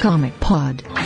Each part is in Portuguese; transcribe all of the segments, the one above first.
Comic Pod.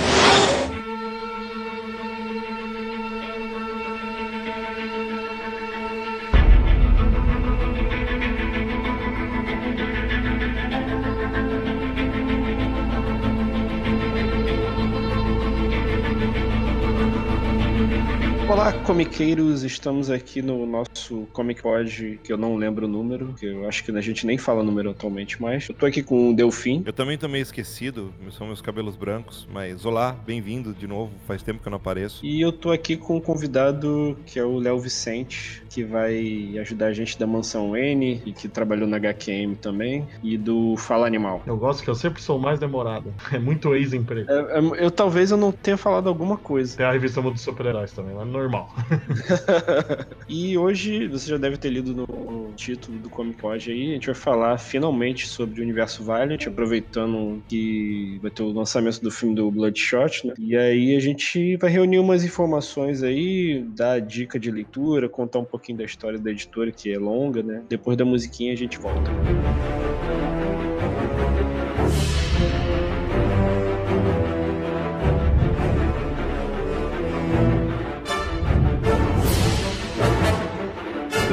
Comiqueiros! Estamos aqui no nosso Comic Pod, que eu não lembro o número, que eu acho que a gente nem fala número atualmente mais. Eu tô aqui com o Delfim. Eu também tô meio esquecido, são meus cabelos brancos, mas olá, bem-vindo de novo, faz tempo que eu não apareço. E eu tô aqui com um convidado que é o Léo Vicente, que vai ajudar a gente da Mansão N e que trabalhou na HQM também, e do Fala Animal. Eu gosto que eu sempre sou mais demorado. É muito ex-emprego. É, é, eu talvez eu não tenha falado alguma coisa. Tem a revista dos super-heróis também, mas normal. e hoje, você já deve ter lido no título do Comic Pod aí, a gente vai falar finalmente sobre o universo Valiant, aproveitando que vai ter o lançamento do filme do Bloodshot, né? E aí a gente vai reunir umas informações aí, dar dica de leitura, contar um pouquinho da história da editora, que é longa, né? Depois da musiquinha a gente volta.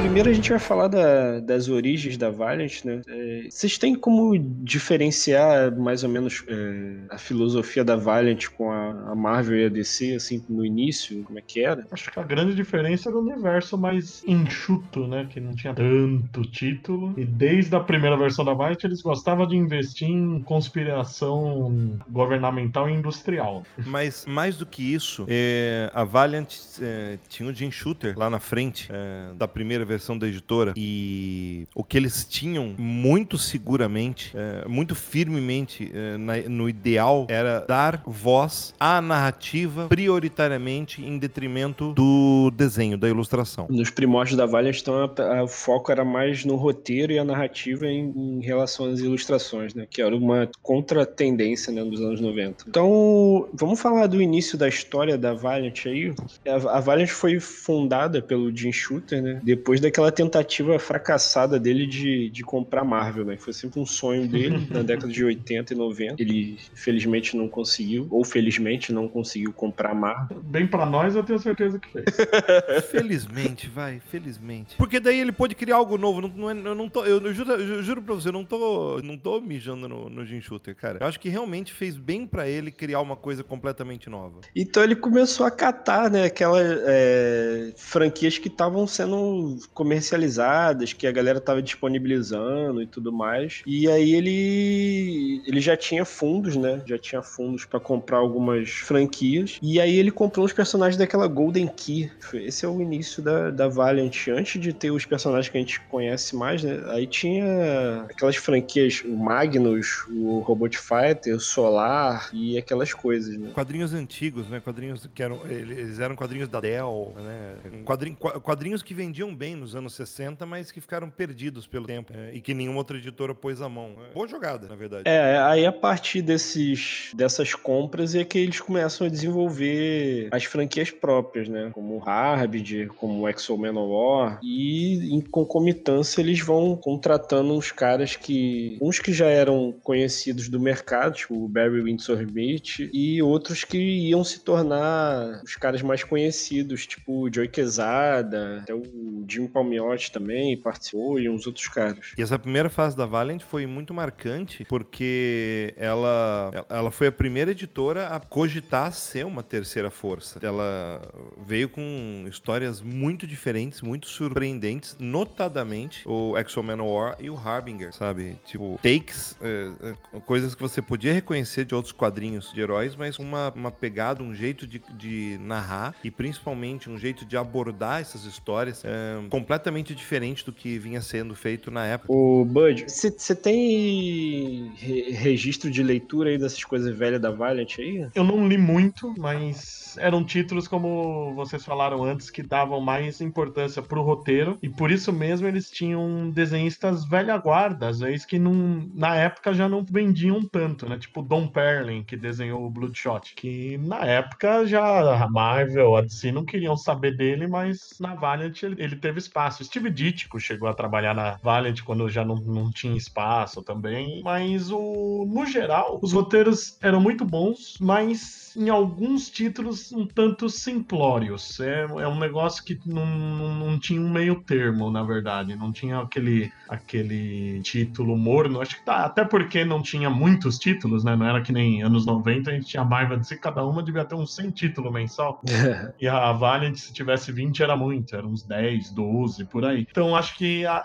Primeiro a gente vai falar da, das origens da Valiant, né? É, vocês têm como diferenciar mais ou menos é, a filosofia da Valiant com a, a, Marvel e a DC, assim, no início, como é que era? Acho que a grande diferença era o universo mais enxuto, né? Que não tinha tanto título. E desde a primeira versão da Valiant eles gostavam de investir em conspiração governamental e industrial. Mas mais do que isso, é, a Valiant é, tinha o Jim Shooter lá na frente é, da primeira versão da editora e o que eles tinham muito seguramente, é, muito firmemente é, na, no ideal era dar voz à narrativa prioritariamente em detrimento do desenho, da ilustração. Nos primórdios da Valiant, então, o foco era mais no roteiro e a narrativa em, em relação às ilustrações, né? Que era uma contratendência né, dos anos 90. Então, vamos falar do início da história da Valiant aí. A, a Valiant foi fundada pelo Jim Shooter, né? Depois daquela tentativa fracassada dele de, de comprar Marvel, né? Foi sempre um sonho dele na década de 80 e 90. Ele felizmente não conseguiu, ou felizmente não conseguiu comprar Marvel. Bem para nós, eu tenho certeza que fez. felizmente, vai, felizmente. Porque daí ele pôde criar algo novo. Não, não é, eu não tô, eu, eu, juro, eu juro pra você, eu não tô, não tô mijando no, no Jim Shooter, cara. Eu acho que realmente fez bem para ele criar uma coisa completamente nova. Então ele começou a catar, né, aquelas é, franquias que estavam sendo comercializadas, que a galera tava disponibilizando e tudo mais. E aí ele ele já tinha fundos, né? Já tinha fundos para comprar algumas franquias. E aí ele comprou os personagens daquela Golden Key. Esse é o início da, da Valiant. Antes de ter os personagens que a gente conhece mais, né? Aí tinha aquelas franquias, o Magnus, o Robot Fighter, o Solar e aquelas coisas, né? Quadrinhos antigos, né? Quadrinhos que eram. Eles eram quadrinhos da Dell, né? Quadrinhos, quadrinhos que vendiam bem nos anos 60, mas que ficaram perdidos pelo tempo é, e que nenhuma outra editora pôs a mão. É, boa jogada, na verdade. É, aí a partir desses, dessas compras é que eles começam a desenvolver as franquias próprias, né? Como o Harbinger, como o Exo Manowar. E em concomitância eles vão contratando uns caras que. uns que já eram conhecidos do mercado, tipo o Barry Windsor Smith, e outros que iam se tornar os caras mais conhecidos, tipo o Joey Quesada, até o Jim Palmiotti também participou e uns outros caras. E essa primeira fase da Valiant foi muito marcante porque ela, ela foi a primeira editora a cogitar ser uma terceira força. Ela veio com histórias muito diferentes, muito surpreendentes, notadamente o Exo Manowar e o Harbinger, sabe? Tipo, takes, é, é, coisas que você podia reconhecer de outros quadrinhos de heróis, mas uma, uma pegada, um jeito de, de narrar e principalmente um jeito de abordar essas histórias é, completamente diferente do que vinha sendo feito na época. O Bud, você tem re registro de leitura aí dessas coisas velhas da Valiant aí? Eu não li muito, mas eram títulos como vocês falaram antes que davam mais importância pro roteiro e por isso mesmo eles tinham desenhistas velha guarda, às vezes que não, na época já não vendiam tanto, né? Tipo Don Perlin, que desenhou o Bloodshot, que na época já a Marvel, a DC não queriam saber dele, mas na Valiant ele, ele teve espaço fácil. Steve Ditko chegou a trabalhar na Valiant quando já não, não tinha espaço também. Mas o, no geral, os roteiros eram muito bons, mas em alguns títulos um tanto simplórios. É, é um negócio que não, não, não, tinha um meio termo, na verdade. Não tinha aquele, aquele título morno. Acho que tá, até porque não tinha muitos títulos, né? Não era que nem anos 90, a gente tinha Marvel de si, cada uma devia ter uns 100 títulos mensal. e a Valiant, se tivesse 20, era muito, era uns 10, 12, por aí. Então acho que a,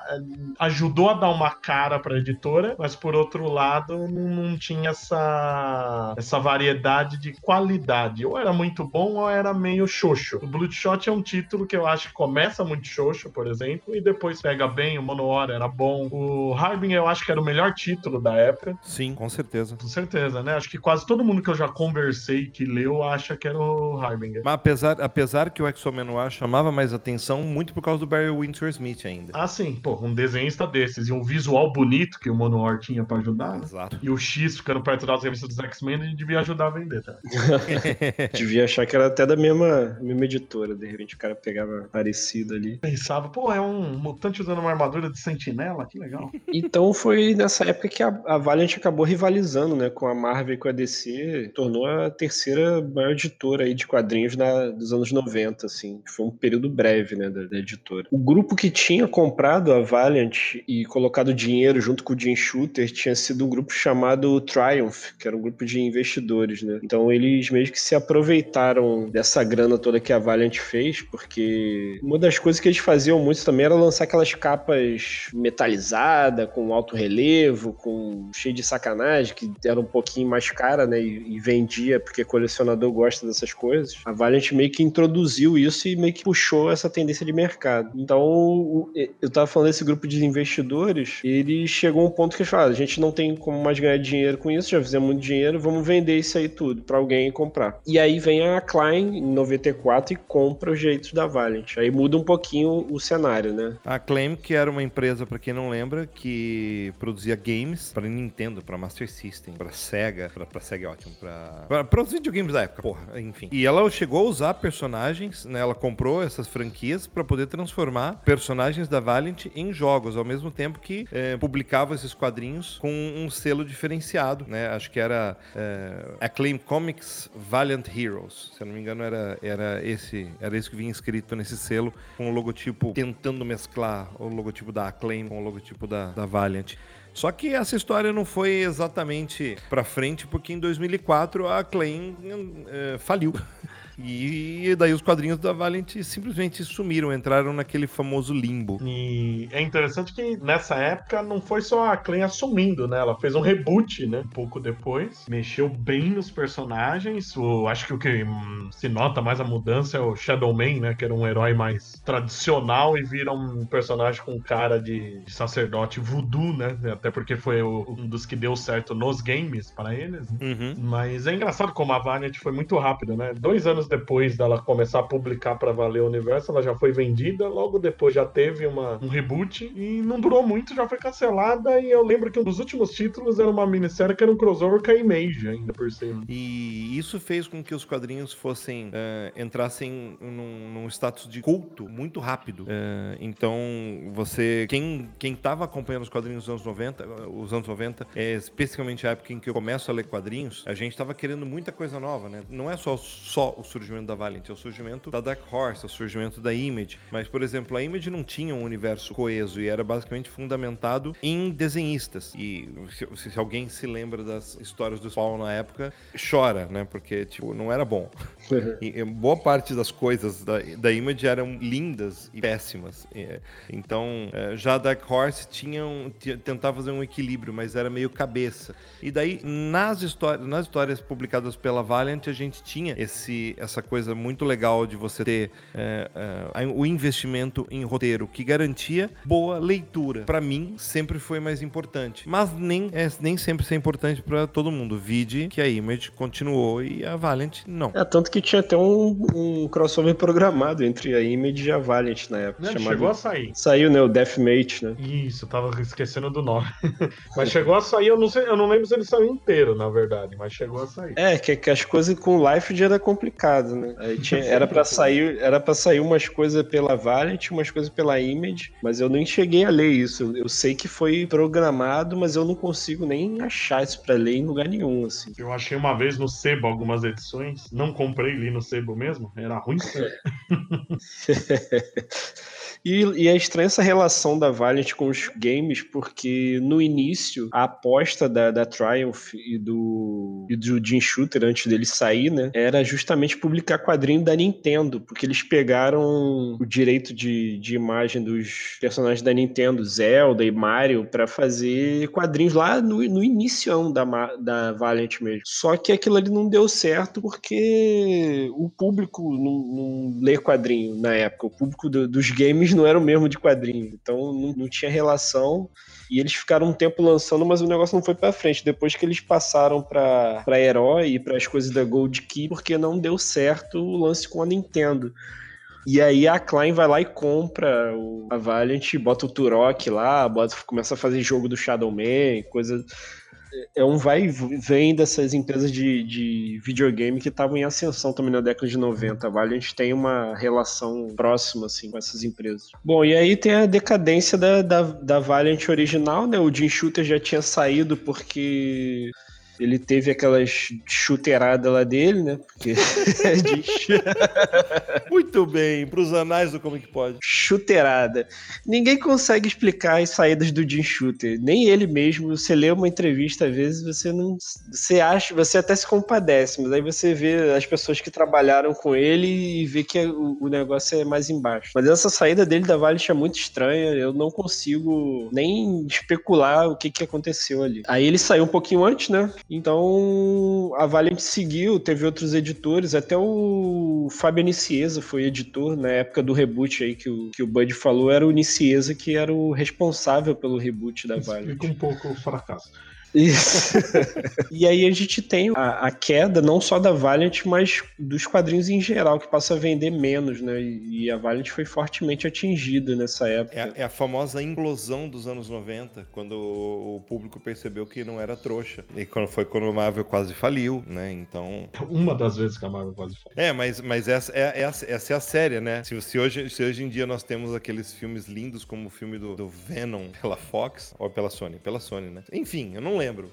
ajudou a dar uma cara pra editora, mas por outro lado, não, não tinha essa, essa variedade de qualidade qualidade. Ou era muito bom ou era meio xoxo. O Bloodshot é um título que eu acho que começa muito xoxo, por exemplo, e depois pega bem. O Monohora era bom. O Harbin eu acho que era o melhor título da época. Sim, com certeza. Com certeza, né? Acho que quase todo mundo que eu já conversei que leu acha que era o Harbinger. Mas apesar, apesar que o Exo-Manoir chamava mais atenção, muito por causa do Barry Windsor Smith ainda. Ah, sim. Pô, um desenhista desses e um visual bonito que o Monohor tinha pra ajudar. Exato. E o X ficando perto das revistas dos X-Men, ele devia ajudar a vender, tá? Devia achar que era até da mesma, mesma editora, de repente o cara pegava parecido ali. Pensava, pô, é um mutante usando uma armadura de sentinela, que legal. Então foi nessa época que a, a Valiant acabou rivalizando, né, com a Marvel e com a DC, tornou a terceira maior editora aí de quadrinhos na, dos anos 90, assim. Foi um período breve, né, da, da editora. O grupo que tinha comprado a Valiant e colocado dinheiro junto com o Jim Shooter tinha sido um grupo chamado Triumph, que era um grupo de investidores, né. Então eles meio que se aproveitaram dessa grana toda que a Valiant fez, porque uma das coisas que eles faziam muito também era lançar aquelas capas metalizadas, com alto relevo, com cheio de sacanagem, que era um pouquinho mais cara, né? E, e vendia, porque colecionador gosta dessas coisas. A Valiant meio que introduziu isso e meio que puxou essa tendência de mercado. Então, eu tava falando desse grupo de investidores, ele chegou a um ponto que eles falaram: a gente não tem como mais ganhar dinheiro com isso, já fizemos muito dinheiro, vamos vender isso aí tudo para alguém comprar. E aí vem a Klein em 94 e compra os direitos da Valiant. Aí muda um pouquinho o cenário, né? A Claim, que era uma empresa, para quem não lembra, que produzia games para Nintendo, para Master System, para Sega, para Sega é ótimo, para os videogames da época, porra, enfim. E ela chegou a usar personagens, né? Ela comprou essas franquias para poder transformar personagens da Valiant em jogos, ao mesmo tempo que é, publicava esses quadrinhos com um selo diferenciado, né? Acho que era é, Acclaim Comics Valiant Heroes. Se eu não me engano, era, era, esse, era esse que vinha escrito nesse selo, com o logotipo tentando mesclar o logotipo da Acclaim com o logotipo da, da Valiant. Só que essa história não foi exatamente para frente, porque em 2004 a Acclaim é, faliu. E daí os quadrinhos da Valiant simplesmente sumiram, entraram naquele famoso limbo. E é interessante que nessa época não foi só a Clem assumindo, né? Ela fez um reboot, né? Um pouco depois. Mexeu bem nos personagens. O, acho que o que hum, se nota mais a mudança é o Shadow Man, né? Que era um herói mais tradicional e vira um personagem com cara de, de sacerdote voodoo, né? Até porque foi o, um dos que deu certo nos games para eles. Né? Uhum. Mas é engraçado como a Valiant foi muito rápida, né? Dois anos anos depois dela começar a publicar para valer o universo, ela já foi vendida, logo depois já teve uma, um reboot e não durou muito, já foi cancelada. E eu lembro que um dos últimos títulos era uma minissérie que era um crossover com a Image, ainda por cima. E isso fez com que os quadrinhos fossem uh, entrassem num, num, status de culto muito rápido. Uh, então, você, quem, quem tava acompanhando os quadrinhos dos anos 90, os anos 90, é especificamente a época em que eu começo a ler quadrinhos, a gente tava querendo muita coisa nova, né? Não é só, só os surgimento da Valiant, é o surgimento da Dark Horse, é o surgimento da Image. Mas, por exemplo, a Image não tinha um universo coeso e era basicamente fundamentado em desenhistas. E se, se alguém se lembra das histórias do Spawn na época, chora, né? Porque, tipo, não era bom. e, boa parte das coisas da, da Image eram lindas e péssimas. E, então, é, já a Dark Horse tinha um, tentava fazer um equilíbrio, mas era meio cabeça. E daí, nas, histórias, nas histórias publicadas pela Valiant, a gente tinha esse essa coisa muito legal de você ter é, é, o investimento em roteiro que garantia boa leitura. Para mim, sempre foi mais importante. Mas nem, é, nem sempre isso é importante para todo mundo. Vide que a Image continuou e a Valiant não. É, tanto que tinha até um, um crossover programado entre a Image e a Valiant na época. Não, chegou a sair. Saiu, né? O Deathmate, né? Isso, eu tava esquecendo do nome. mas chegou a sair, eu não sei, eu não lembro se ele saiu inteiro, na verdade, mas chegou a sair. É, que, que as coisas com o Life já era complicado né? Tinha, era para sair, era para sair umas coisas pela Valiant, umas coisas pela Image, mas eu nem cheguei a ler isso. Eu sei que foi programado, mas eu não consigo nem achar isso para ler em lugar nenhum, assim. Eu achei uma vez no Sebo algumas edições, não comprei li no Sebo mesmo, era ruim. E, e é estranha essa relação da Valiant com os games, porque no início, a aposta da, da Triumph e do, e do Jim Shooter, antes dele sair, né, era justamente publicar quadrinho da Nintendo, porque eles pegaram o direito de, de imagem dos personagens da Nintendo, Zelda e Mario, para fazer quadrinhos lá no, no início da, da Valiant mesmo. Só que aquilo ali não deu certo porque o público não, não lê quadrinho na época. O público do, dos games não era o mesmo de quadrinho, então não, não tinha relação. E eles ficaram um tempo lançando, mas o negócio não foi para frente. Depois que eles passaram para Herói e para as coisas da Gold Key, porque não deu certo o lance com a Nintendo. E aí a Klein vai lá e compra o, a Valiant, bota o Turok lá, bota, começa a fazer jogo do Shadow Man, coisa é um vai e vem dessas empresas de, de videogame que estavam em ascensão também na década de 90. Vale, a gente tem uma relação próxima assim, com essas empresas. Bom, e aí tem a decadência da, da, da Valiant original, né? O Jim Shooter já tinha saído porque ele teve aquelas chuteiradas lá dele, né? Porque é Muito bem, para os anais do Como é que pode. Chuteirada. Ninguém consegue explicar as saídas do Jim Shooter. Nem ele mesmo. Você lê uma entrevista, às vezes, você não. Você acha, você até se compadece, mas aí você vê as pessoas que trabalharam com ele e vê que o, o negócio é mais embaixo. Mas essa saída dele da Valiant é muito estranha. Eu não consigo nem especular o que, que aconteceu ali. Aí ele saiu um pouquinho antes, né? Então a Valiant seguiu, teve outros editores, até o Fábio Nicieza foi editor na época do reboot aí que o, que o Bud falou, era o Nicieza que era o responsável pelo reboot da Valiant. Explica um pouco o fracasso. Isso. e aí a gente tem a, a, queda não só da Valiant, mas dos quadrinhos em geral, que passa a vender menos, né? E, e a Valiant foi fortemente atingida nessa época. É, é, a famosa implosão dos anos 90, quando o, o, público percebeu que não era trouxa. E quando foi quando a Marvel quase faliu, né? Então. Uma das vezes que a Marvel quase faliu. É, mas, mas essa, é, essa, essa é a série, né? Se, se, hoje, se hoje em dia nós temos aqueles filmes lindos como o filme do, do Venom pela Fox, ou pela Sony? Pela Sony, né? Enfim, eu não lembro lembro.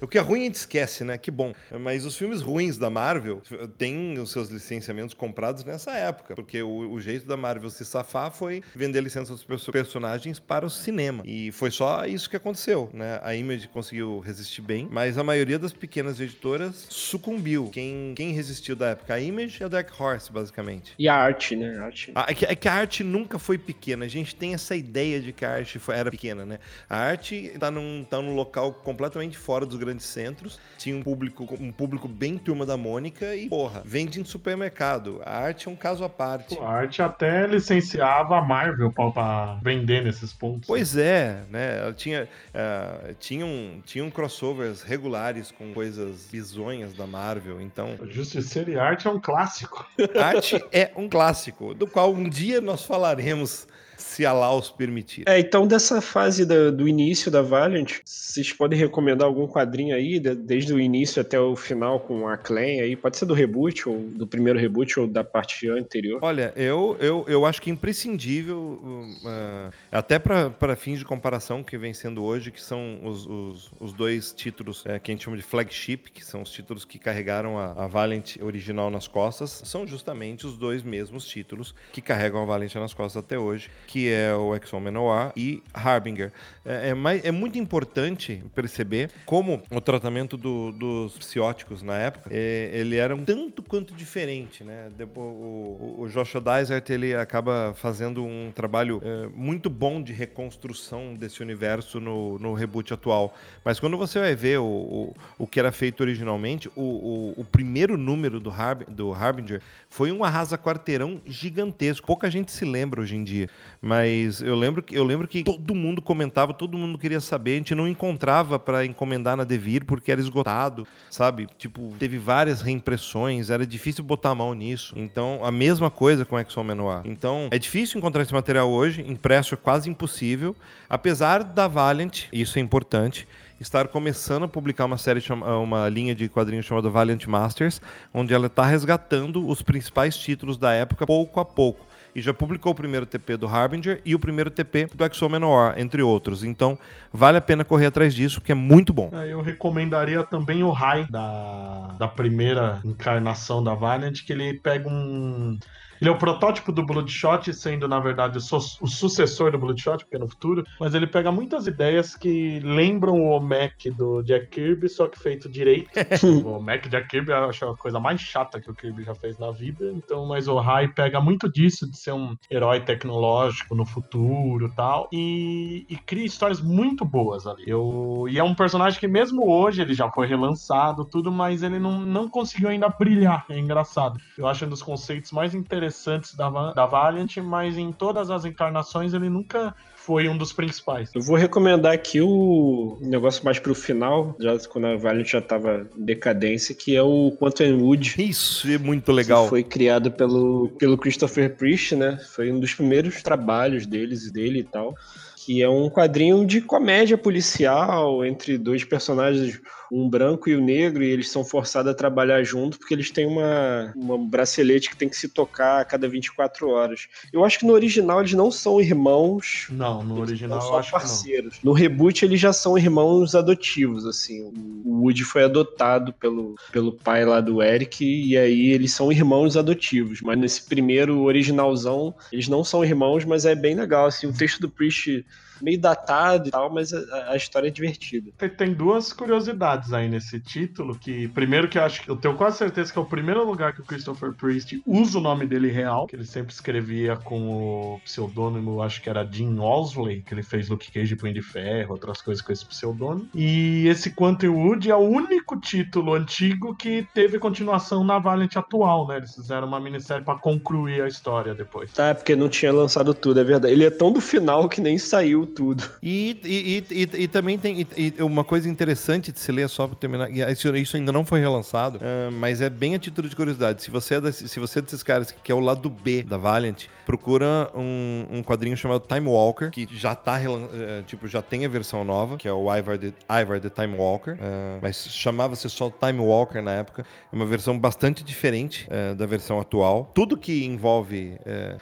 O que é ruim a gente esquece, né? Que bom. Mas os filmes ruins da Marvel têm os seus licenciamentos comprados nessa época, porque o, o jeito da Marvel se safar foi vender licenças dos personagens para o cinema. E foi só isso que aconteceu, né? A Image conseguiu resistir bem, mas a maioria das pequenas editoras sucumbiu. Quem, quem resistiu da época? A Image e a Dark Horse, basicamente. E a arte, né? A arte. é, que, é que a arte nunca foi pequena. A gente tem essa ideia de que a arte foi, era pequena, né? A arte tá num, tá num local completamente fora dos grandes centros. Tinha um público, um público bem turma da Mônica e, porra, vende em supermercado. A arte é um caso à parte. a arte até licenciava a Marvel para vender nesses pontos. Pois é, né? Ela tinha, uh, tinha, um, tinha um crossovers regulares com coisas bizonhas da Marvel, então... Justiceiro e arte é um clássico. Arte é um clássico, do qual um dia nós falaremos se a Laos permitir. É, então dessa fase da, do início da Valiant, vocês podem recomendar algum quadrinho aí, de, desde o início até o final com a Clan aí? Pode ser do reboot, ou do primeiro reboot, ou da parte anterior? Olha, eu, eu, eu acho que é imprescindível, uh, até para fins de comparação que vem sendo hoje, que são os, os, os dois títulos uh, que a gente chama de flagship, que são os títulos que carregaram a, a Valiant original nas costas, são justamente os dois mesmos títulos que carregam a Valiant nas costas até hoje, que é o Noir e Harbinger. É, é, mais, é, muito importante perceber como o tratamento do, dos psióticos na época, é, ele era um tanto quanto diferente, né? Depois, o, o Joshua Dysart, ele acaba fazendo um trabalho é, muito bom de reconstrução desse universo no, no reboot atual. Mas quando você vai ver o, o, o que era feito originalmente, o, o, primeiro número do, Harb, do Harbinger foi um arrasa-quarteirão gigantesco. Pouca gente se lembra hoje em dia. Mas eu lembro, eu lembro que todo mundo comentava, todo mundo queria saber. A gente não encontrava para encomendar na Devir porque era esgotado, sabe? Tipo, teve várias reimpressões, era difícil botar a mão nisso. Então, a mesma coisa com Exxon Menoir. Então, é difícil encontrar esse material hoje, impresso é quase impossível. Apesar da Valiant, isso é importante, estar começando a publicar uma série, uma linha de quadrinhos chamada Valiant Masters, onde ela está resgatando os principais títulos da época pouco a pouco e já publicou o primeiro TP do Harbinger e o primeiro TP do Exo Menor, entre outros. Então, vale a pena correr atrás disso, que é muito bom. É, eu recomendaria também o Rai da, da primeira encarnação da Valiant, que ele pega um ele é o protótipo do Bloodshot, sendo, na verdade, o, o sucessor do Bloodshot, porque é no futuro. Mas ele pega muitas ideias que lembram o Mac do Jack Kirby, só que feito direito. o Mac Jack Kirby eu acho a coisa mais chata que o Kirby já fez na vida. Então, mas o Rai pega muito disso, de ser um herói tecnológico no futuro tal, e, e cria histórias muito boas ali. Eu, e é um personagem que, mesmo hoje, ele já foi relançado, tudo, mas ele não, não conseguiu ainda brilhar. É engraçado. Eu acho um dos conceitos mais interessantes interessantes da, da Valiant, mas em todas as encarnações ele nunca foi um dos principais. Eu vou recomendar aqui o negócio mais pro final, já quando a Valiant já tava em decadência, que é o Quantum Wood. Isso é muito legal. foi criado pelo, pelo Christopher Priest, né? Foi um dos primeiros trabalhos deles dele e tal que é um quadrinho de comédia policial entre dois personagens, um branco e o um negro, e eles são forçados a trabalhar junto porque eles têm uma, uma bracelete que tem que se tocar a cada 24 horas. Eu acho que no original eles não são irmãos. Não, no original são parceiros. No reboot eles já são irmãos adotivos, assim. O Woody foi adotado pelo, pelo pai lá do Eric e aí eles são irmãos adotivos, mas nesse primeiro originalzão eles não são irmãos, mas é bem legal, assim, o texto do Priest meio datado e tal, mas a, a história é divertida. Tem, tem, duas curiosidades aí nesse título, que primeiro que eu acho que eu tenho quase certeza que é o primeiro lugar que o Christopher Priest usa o nome dele real, que ele sempre escrevia com o pseudônimo, acho que era Jim Osley, que ele fez Luke Cage Punho de Ferro, outras coisas com esse pseudônimo. E esse Quantum Wood é o único título antigo que teve continuação na Valiant atual, né? Eles fizeram uma minissérie para concluir a história depois. Tá, porque não tinha lançado tudo, é verdade. Ele é tão do final que nem saiu tudo. E, e, e, e também tem uma coisa interessante de se ler só para terminar. Isso ainda não foi relançado, uh, mas é bem a título de curiosidade. Se você é, desse, se você é desses caras que quer o lado B da Valiant, procura um, um quadrinho chamado Time Walker, que já tá, uh, tipo, já tem a versão nova, que é o Ivar the, Ivar the Time Walker, uh, mas chamava-se só Time Walker na época. É uma versão bastante diferente da versão atual. Tudo que envolve,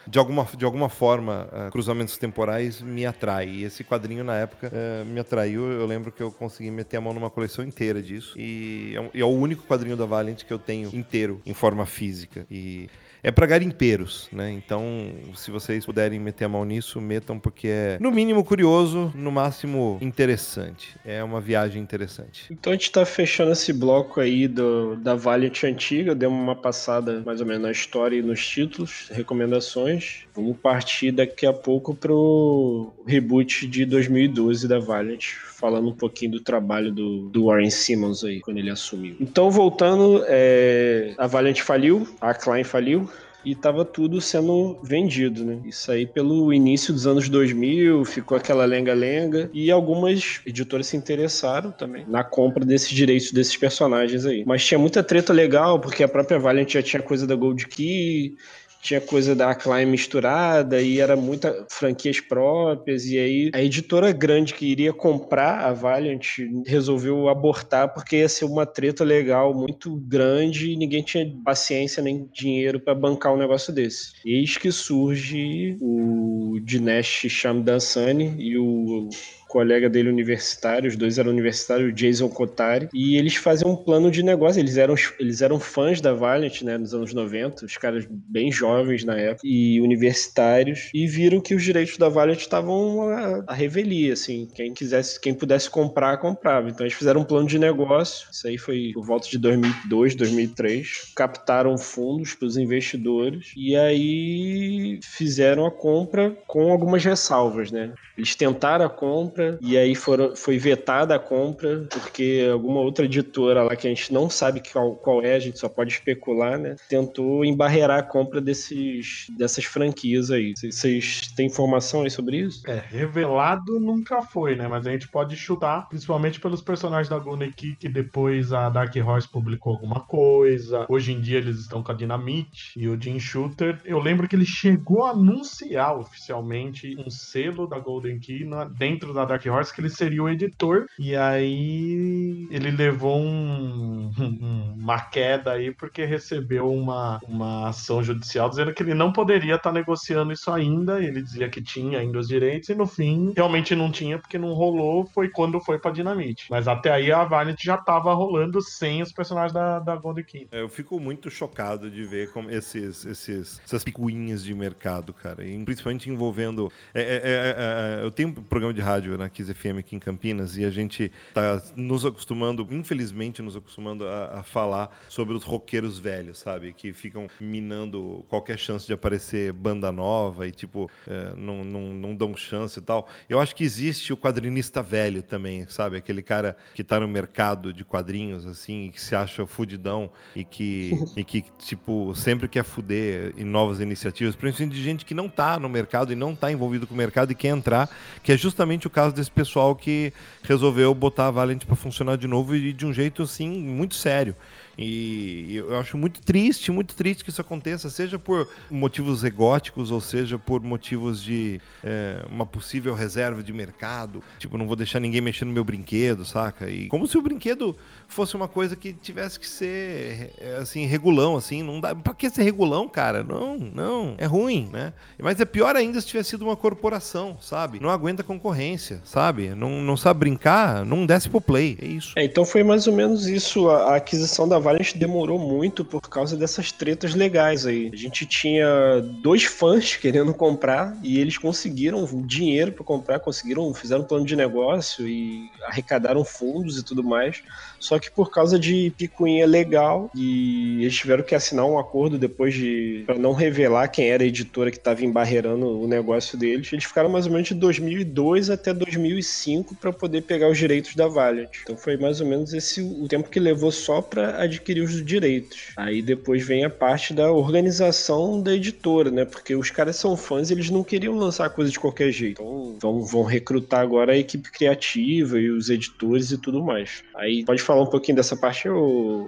de, alguma, de alguma forma, cruzamentos temporais me atrai e esse quadrinho, na época, é, me atraiu. Eu lembro que eu consegui meter a mão numa coleção inteira disso. E é, é o único quadrinho da Valiant que eu tenho inteiro, em forma física. E é para garimpeiros, né? Então, se vocês puderem meter a mão nisso, metam, porque é, no mínimo, curioso, no máximo, interessante. É uma viagem interessante. Então, a gente tá fechando esse bloco aí do, da Valiant antiga, deu uma passada mais ou menos na história e nos títulos, recomendações. Vamos partir daqui a pouco pro reboot de 2012 da Valiant, falando um pouquinho do trabalho do, do Warren Simmons aí, quando ele assumiu. Então, voltando, é, a Valiant faliu, a Klein faliu, e estava tudo sendo vendido, né? Isso aí pelo início dos anos 2000, ficou aquela lenga-lenga e algumas editoras se interessaram também na compra desses direitos desses personagens aí. Mas tinha muita treta legal, porque a própria Valiant já tinha coisa da Gold Key, tinha coisa da Acclaim misturada e era muita franquias próprias e aí a editora grande que iria comprar a Valiant resolveu abortar porque ia ser uma treta legal muito grande e ninguém tinha paciência nem dinheiro para bancar um negócio desse. Eis que surge o Dinesh Shamdasani e o colega dele universitário, os dois eram universitários, Jason Kotari, e eles faziam um plano de negócio, eles eram, eles eram fãs da Valiant, né, nos anos 90, os caras bem jovens na época, e universitários, e viram que os direitos da Valiant estavam a revelia, assim, quem quisesse, quem pudesse comprar, comprava. Então eles fizeram um plano de negócio, isso aí foi por volta de 2002, 2003, captaram fundos para os investidores, e aí fizeram a compra com algumas ressalvas, né. Eles tentaram a compra e aí foram, foi vetada a compra porque alguma outra editora lá que a gente não sabe qual, qual é, a gente só pode especular, né? Tentou embarrear a compra desses, dessas franquias aí. Vocês têm informação aí sobre isso? É, revelado nunca foi, né? Mas a gente pode chutar, principalmente pelos personagens da Guneki, que depois a Dark Horse publicou alguma coisa. Hoje em dia eles estão com a Dynamite e o Jim Shooter. Eu lembro que ele chegou a anunciar oficialmente um selo da Golden Golden Key na, dentro da Dark Horse que ele seria o editor, e aí ele levou um, um, uma queda aí porque recebeu uma, uma ação judicial dizendo que ele não poderia estar tá negociando isso ainda. Ele dizia que tinha ainda os direitos, e no fim realmente não tinha, porque não rolou. Foi quando foi pra Dinamite. Mas até aí a Valiant já tava rolando sem os personagens da, da Golden King. É, eu fico muito chocado de ver como esses, esses, essas picuinhas de mercado, cara. E principalmente envolvendo. É, é, é, é, eu tenho um programa de rádio na Kiss FM aqui em Campinas e a gente tá nos acostumando, infelizmente, nos acostumando a, a falar sobre os roqueiros velhos, sabe? Que ficam minando qualquer chance de aparecer banda nova e, tipo, é, não, não, não dão chance e tal. Eu acho que existe o quadrinista velho também, sabe? Aquele cara que tá no mercado de quadrinhos, assim, que se acha fudidão e que, e que tipo, sempre quer fuder em novas iniciativas, principalmente de gente que não tá no mercado e não tá envolvido com o mercado e quer entrar, que é justamente o caso desse pessoal que resolveu botar a Valent para funcionar de novo e de um jeito, assim, muito sério. E eu acho muito triste, muito triste que isso aconteça, seja por motivos egóticos ou seja por motivos de é, uma possível reserva de mercado. Tipo, não vou deixar ninguém mexer no meu brinquedo, saca? E como se o brinquedo fosse uma coisa que tivesse que ser, é, assim, regulão, assim. Não dá. Pra que ser regulão, cara? Não, não. É ruim, né? Mas é pior ainda se tivesse sido uma corporação, sabe? Não aguenta concorrência, sabe? Não, não sabe brincar, não desce pro play. É isso. É, então foi mais ou menos isso a, a aquisição da Valiant demorou muito por causa dessas tretas legais aí. A gente tinha dois fãs querendo comprar e eles conseguiram dinheiro para comprar, conseguiram, fizeram um plano de negócio e arrecadaram fundos e tudo mais. Só que por causa de picuinha legal e eles tiveram que assinar um acordo depois de para não revelar quem era a editora que estava embarreirando o negócio deles. Eles ficaram mais ou menos de 2002 até 2005 para poder pegar os direitos da Valiant. Então foi mais ou menos esse o tempo que levou só para adquirir os direitos. Aí depois vem a parte da organização da editora, né? Porque os caras são fãs, eles não queriam lançar coisa de qualquer jeito. Então vão, vão recrutar agora a equipe criativa e os editores e tudo mais. Aí pode falar um pouquinho dessa parte,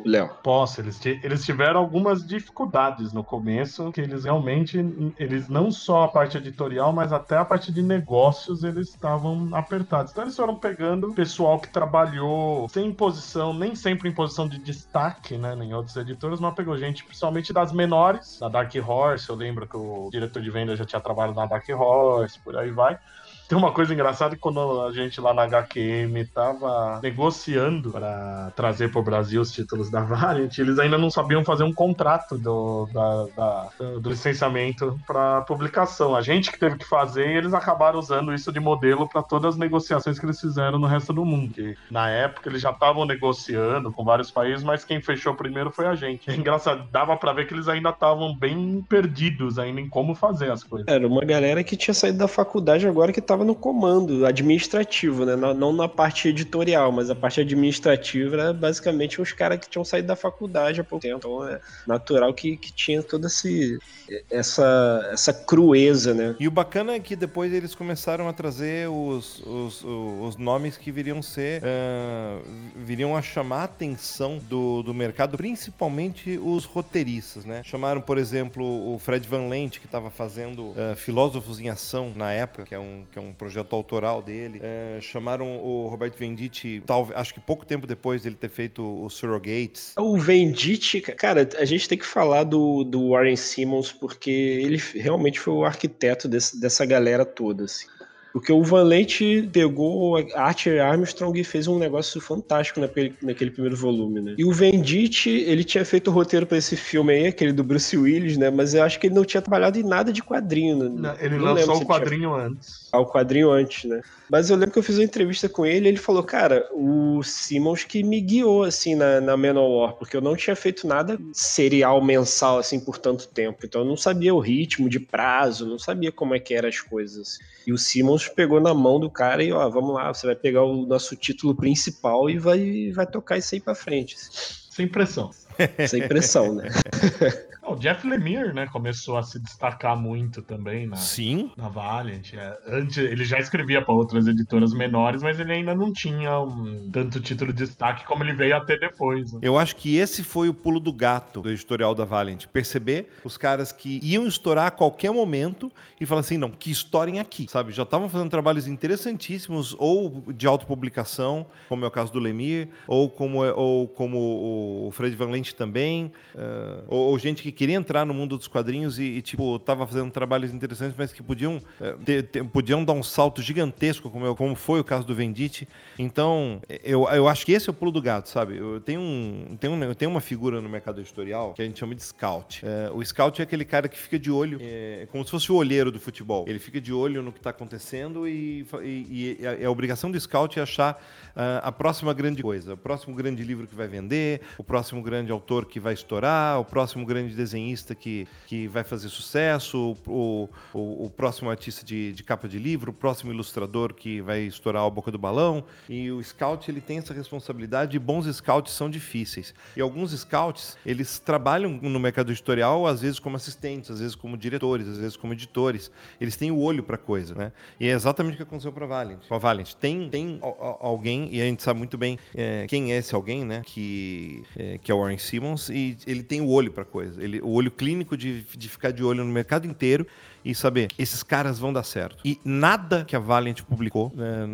Léo? Posso, eles, eles tiveram algumas dificuldades no começo, que eles realmente, eles não só a parte editorial, mas até a parte de negócios, eles estavam apertados. Então eles foram pegando pessoal que trabalhou sem posição, nem sempre em posição de destaque, né, em outras editoras, mas pegou gente principalmente das menores, da Dark Horse, eu lembro que o diretor de venda já tinha trabalhado na Dark Horse, por aí vai. Tem uma coisa engraçada que quando a gente lá na HQM tava negociando para trazer para o Brasil os títulos da Variant, eles ainda não sabiam fazer um contrato do, da, da, do licenciamento para publicação. A gente que teve que fazer e eles acabaram usando isso de modelo para todas as negociações que eles fizeram no resto do mundo. Que, na época eles já estavam negociando com vários países, mas quem fechou primeiro foi a gente. É engraçado, dava para ver que eles ainda estavam bem perdidos ainda em como fazer as coisas. Era uma galera que tinha saído da faculdade agora que estava no comando administrativo, né? Não na parte editorial, mas a parte administrativa era basicamente os caras que tinham saído da faculdade há pouco tempo. Então é natural que, que tinha toda esse, essa, essa crueza, né? E o bacana é que depois eles começaram a trazer os, os, os nomes que viriam ser. Uh, viriam a chamar a atenção do, do mercado, principalmente os roteiristas, né? Chamaram, por exemplo, o Fred Van Lent, que estava fazendo uh, Filósofos em Ação na época, que é um, que é um um projeto autoral dele. É, chamaram o Roberto Venditti, tal, acho que pouco tempo depois dele ter feito o Surrogates. O Venditti, cara, a gente tem que falar do, do Warren Simmons, porque ele realmente foi o arquiteto desse, dessa galera toda, assim. Porque o Valente pegou a Archer Armstrong e fez um negócio fantástico naquele, naquele primeiro volume, né? E o Venditti, ele tinha feito o roteiro para esse filme aí, aquele do Bruce Willis, né? Mas eu acho que ele não tinha trabalhado em nada de quadrinho, né? Não, ele não lançou o quadrinho tinha... antes. Ah, o quadrinho antes, né? Mas eu lembro que eu fiz uma entrevista com ele ele falou, cara, o Simmons que me guiou, assim, na, na Manowar, porque eu não tinha feito nada serial mensal, assim, por tanto tempo. Então eu não sabia o ritmo de prazo, não sabia como é que eram as coisas. E o Simmons pegou na mão do cara e, ó, vamos lá, você vai pegar o nosso título principal e vai, vai tocar isso aí pra frente. Sem pressão. Sem pressão, né? O Jeff Lemire, né, começou a se destacar muito também na, Sim. na Valiant. É, antes, ele já escrevia para outras editoras menores, mas ele ainda não tinha um, tanto título de destaque como ele veio até depois. Né? Eu acho que esse foi o pulo do gato do editorial da Valiant. Perceber os caras que iam estourar a qualquer momento e falar assim, não, que estourem aqui, sabe? Já estavam fazendo trabalhos interessantíssimos ou de autopublicação, como é o caso do Lemire, ou como, é, ou como o Fred Van Lent também, uh, ou, ou, gente que queria entrar no mundo dos quadrinhos e, e tipo, tava fazendo trabalhos interessantes, mas que podiam, uh, ter, ter, podiam dar um salto gigantesco, como, como foi o caso do Venditti. Então, eu, eu acho que esse é o pulo do gato, sabe? Eu tenho, um, tenho, um, eu tenho uma figura no mercado editorial que a gente chama de scout. Uh, o scout é aquele cara que fica de olho, é, como se fosse o olheiro do futebol. Ele fica de olho no que está acontecendo e, e, e, a, a obrigação do scout é achar a próxima grande coisa, o próximo grande livro que vai vender, o próximo grande autor que vai estourar, o próximo grande desenhista que, que vai fazer sucesso, o, o, o próximo artista de, de, capa de livro, o próximo ilustrador que vai estourar a boca do balão. E o scout ele tem essa responsabilidade e bons scouts são difíceis. E alguns scouts, eles trabalham no mercado editorial, às vezes como assistentes, às vezes como diretores, às vezes como editores. Eles têm o olho para coisa, né? E é exatamente o que aconteceu para a Valiant. Com a Valiant. Tem, tem alguém, e a gente sabe muito bem é, quem é esse alguém, né? Que, é, que é o Warren Simmons, e ele tem o olho para coisa. Ele, o olho clínico de, de ficar de olho no mercado inteiro e saber, esses caras vão dar certo. E nada que a Valiant publicou né,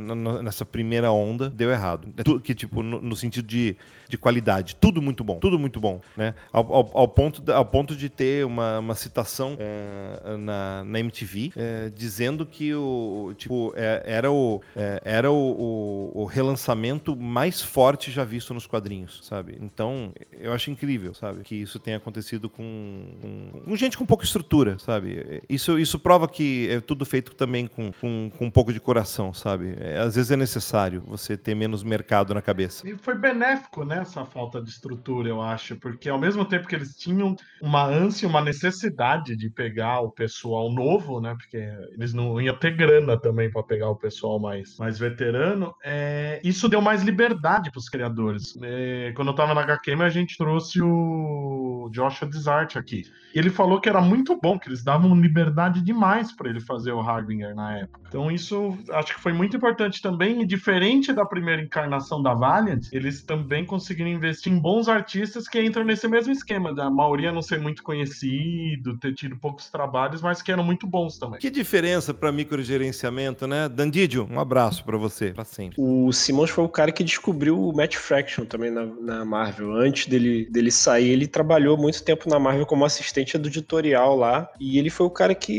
nessa primeira onda deu errado. É que, tipo, no, no, sentido de, de qualidade. Tudo muito bom, tudo muito bom. Né? Ao, ao, ao ponto, ao ponto de ter uma, uma citação é, na, na MTV é, dizendo que o, tipo, é, era, o, é, era o, o, o, relançamento mais forte já visto nos quadrinhos, sabe? Então, eu acho incrível, sabe? Que isso tenha acontecido com, com, com gente com pouca estrutura, sabe? Isso isso, prova que é tudo feito também com, com, com um pouco de coração, sabe? É, às vezes é necessário você ter menos mercado na cabeça. E foi benéfico, né, essa falta de estrutura, eu acho, porque ao mesmo tempo que eles tinham uma ânsia, uma necessidade de pegar o pessoal novo, né, porque eles não iam ter grana também para pegar o pessoal mais, mais veterano, é, isso deu mais liberdade para os criadores. É, quando eu estava na HQM, a gente trouxe o Joshua Desart aqui. Ele falou que era muito bom, que eles davam liberdade demais para ele fazer o Harbinger na época. Então isso acho que foi muito importante também, e diferente da primeira encarnação da Valiant, eles também conseguiram investir em bons artistas que entram nesse mesmo esquema, da maioria não ser muito conhecido, ter tido poucos trabalhos, mas que eram muito bons também. Que diferença para microgerenciamento, né? Dandidio, um abraço para você, para sempre. O Simmons foi o cara que descobriu o Matt Fraction também na, na Marvel. Antes dele, dele sair, ele trabalhou muito tempo na Marvel como assistente do editorial lá, e ele foi o cara que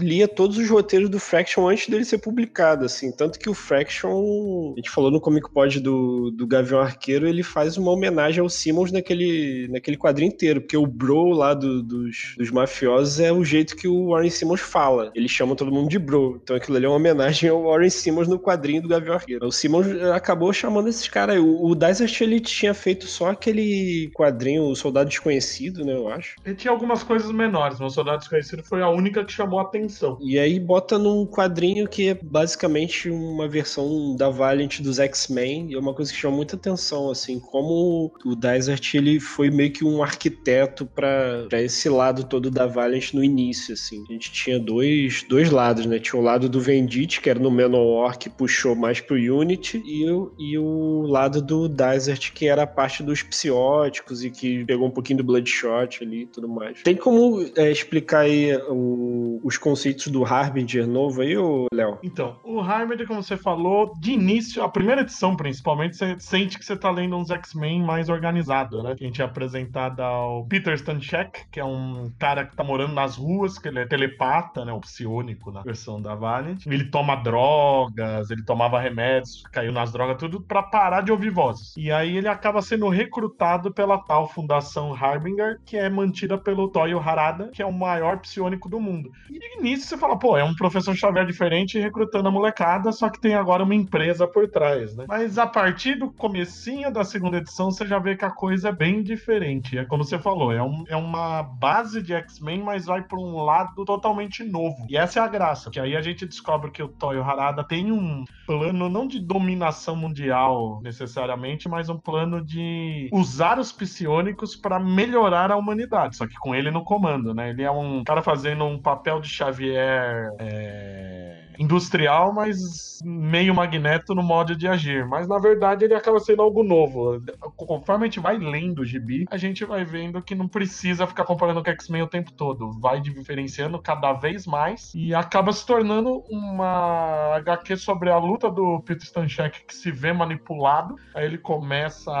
lia todos os roteiros do Fraction antes dele ser publicado, assim. Tanto que o Fraction, a gente falou no Comic Pod do, do Gavião Arqueiro, ele faz uma homenagem ao Simmons naquele, naquele quadrinho inteiro, porque o bro lá do, dos, dos mafiosos é o jeito que o Warren Simmons fala. Ele chama todo mundo de bro. Então aquilo ali é uma homenagem ao Warren Simmons no quadrinho do Gavião Arqueiro. O Simmons acabou chamando esses caras. O, o Dysart, ele tinha feito só aquele quadrinho, o Soldado Desconhecido, né, eu acho. Ele tinha algumas coisas menores, mas o Soldado Desconhecido foi a única chamou a atenção. E aí bota num quadrinho que é basicamente uma versão da Valiant dos X-Men, e é uma coisa que chama muita atenção, assim, como o Dysart ele foi meio que um arquiteto para esse lado todo da Valiant no início, assim. A gente tinha dois, dois lados, né? Tinha o lado do Vendit, que era no Manowar, que puxou mais pro Unity, e o, e o lado do Dysart, que era a parte dos psióticos e que pegou um pouquinho do Bloodshot ali e tudo mais. Tem como é, explicar aí o, os conceitos do Harbinger novo aí, Léo? Então, o Harbinger, como você falou, de início, a primeira edição principalmente, você sente que você tá lendo uns X-Men mais organizado, né? A gente é apresentado ao Peter Stanchek, que é um cara que tá morando nas ruas, que ele é telepata, né? O psionico na versão da Valiant. Ele toma drogas, ele tomava remédios, caiu nas drogas, tudo para parar de ouvir vozes. E aí ele acaba sendo recrutado pela tal Fundação Harbinger, que é mantida pelo Toyo Harada, que é o maior psionico do mundo. Tudo. E nisso você fala, pô, é um professor Xavier diferente recrutando a molecada, só que tem agora uma empresa por trás, né? Mas a partir do comecinho da segunda edição, você já vê que a coisa é bem diferente. É como você falou, é, um, é uma base de X-Men, mas vai por um lado totalmente novo. E essa é a graça, que aí a gente descobre que o Toyo Harada tem um plano não de dominação mundial necessariamente, mas um plano de usar os psionicos para melhorar a humanidade, só que com ele no comando, né? Ele é um cara fazendo um papel de Xavier. É industrial, mas meio magneto no modo de agir. Mas na verdade ele acaba sendo algo novo. Conforme a gente vai lendo o gibi, a gente vai vendo que não precisa ficar comparando com X-Men o tempo todo. Vai diferenciando cada vez mais e acaba se tornando uma HQ sobre a luta do Peter Stanchek que se vê manipulado. Aí ele começa,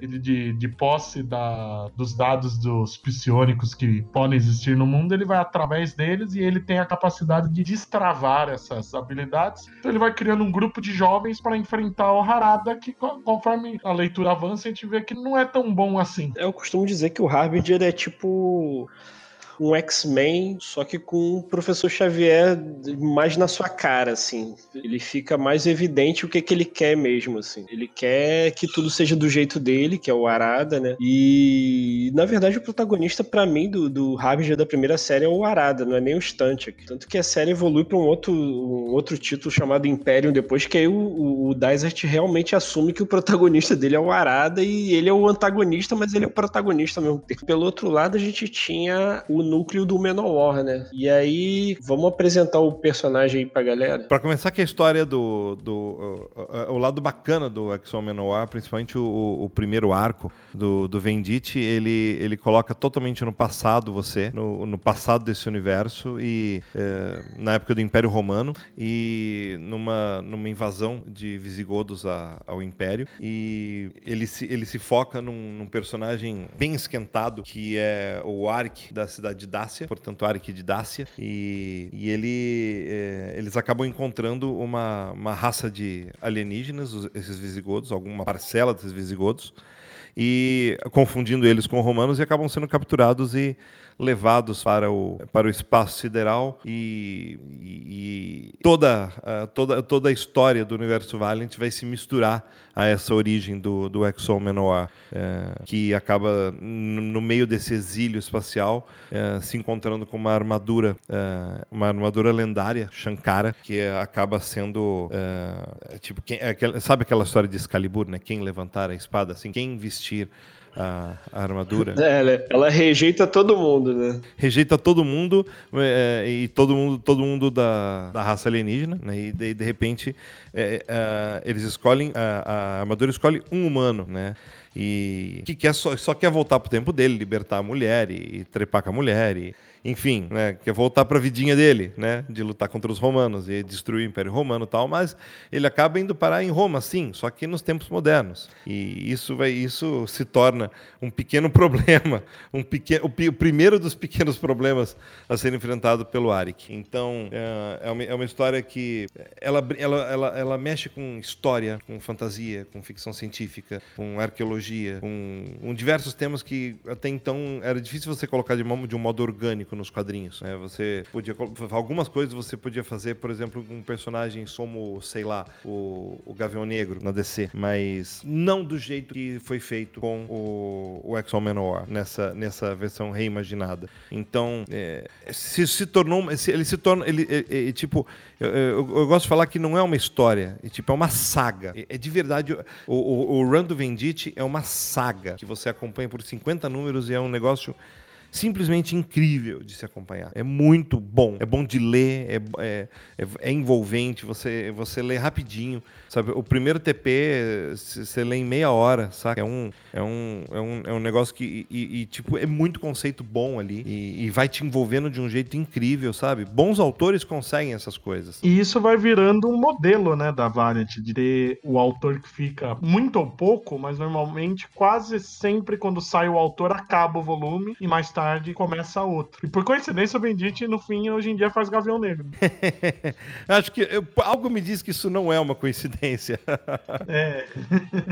ele de, de posse da, dos dados dos psionicos que podem existir no mundo, ele vai através deles e ele tem a capacidade de destravar essa essas habilidades. Então ele vai criando um grupo de jovens para enfrentar o Harada, que conforme a leitura avança, a gente vê que não é tão bom assim. Eu costumo dizer que o Harbinger é tipo um X-Men, só que com o professor Xavier mais na sua cara, assim. Ele fica mais evidente o que, que ele quer mesmo, assim. Ele quer que tudo seja do jeito dele, que é o Arada, né? E, na verdade, o protagonista, para mim, do, do Harbinger da primeira série é o Arada, não é nem o Stantic. Tanto que a série evolui para um outro, um outro título chamado Imperium depois, que aí o, o, o Dysart realmente assume que o protagonista dele é o Arada e ele é o antagonista, mas ele é o protagonista ao mesmo tempo. Pelo outro lado, a gente tinha o núcleo do Menor, né? E aí, vamos apresentar o personagem aí pra galera. Pra começar, que a história do. do o, o, lado bacana do Exxon Menor, principalmente o, o, primeiro arco do, do Vendite, ele, ele coloca totalmente no passado você, no, no passado desse universo, e é, na época do Império Romano, e numa, numa invasão de visigodos a, ao Império. E ele se, ele se foca num, num personagem bem esquentado, que é o Ark da cidade de Dácia, portanto, Arik de Dácia, e, e ele, é, eles acabam encontrando uma, uma raça de alienígenas, esses visigodos, alguma parcela desses visigodos, e confundindo eles com romanos e acabam sendo capturados e levados para o, para o espaço sideral e, e, e toda, uh, toda, toda a história do universo Valiant vai se misturar a essa origem do, do Exo Menor, é, que acaba no meio desse exílio espacial é, se encontrando com uma armadura, é, uma armadura lendária, Shankara, que acaba sendo tipo, quem, é sabe aquela história de Excalibur, né? Quem levantar a espada, assim, quem vestir a, a armadura. É, ela, ela, rejeita todo mundo, né? Rejeita todo mundo é, e todo mundo, todo mundo da, da raça alienígena, né? E de, de repente é, é, eles escolhem a, a armadura escolhe um humano, né? E que quer só, só quer voltar pro tempo dele, libertar a mulher e, e trepar com a mulher e enfim, né, quer voltar para a vidinha dele, né, de lutar contra os romanos e destruir o Império Romano e tal, mas ele acaba indo parar em Roma, sim, só que nos tempos modernos. E isso vai, isso se torna um pequeno problema, um pequeno, o, primeiro dos pequenos problemas a ser enfrentado pelo Arik. Então, é, é, uma, é uma história que ela, ela, ela, ela mexe com história, com fantasia, com ficção científica, com arqueologia, com, com diversos temas que até então era difícil você colocar de, uma, de um modo orgânico nos quadrinhos. Né? Você podia algumas coisas você podia fazer, por exemplo, um personagem como, sei lá, o, o Gavião Negro na DC, mas não do jeito que foi feito com o, o X-Men Menor nessa nessa versão reimaginada. Então, é, se, se tornou, ele se torna, ele, tipo, eu, eu, eu, gosto de falar que não é uma história, é, tipo, é uma saga. É, de verdade, o, o, o Run do Vendite é uma saga que você acompanha por 50 números e é um negócio simplesmente incrível de se acompanhar. É muito bom. É bom de ler, é, é, é, envolvente, você, você lê rapidinho. Sabe? O primeiro TP você lê em meia hora, saca? É um, é um, é um, é um negócio que. E, e tipo, é muito conceito bom ali. E, e, vai te envolvendo de um jeito incrível, sabe? Bons autores conseguem essas coisas. E isso vai virando um modelo, né, da Variant, de ter o autor que fica muito ou pouco, mas normalmente quase sempre quando sai o autor acaba o volume e mais tarde começa outro. E por coincidência, o Bendit, no fim, hoje em dia faz Gavião Negro. Acho que eu, algo me diz que isso não é uma coincidência. É.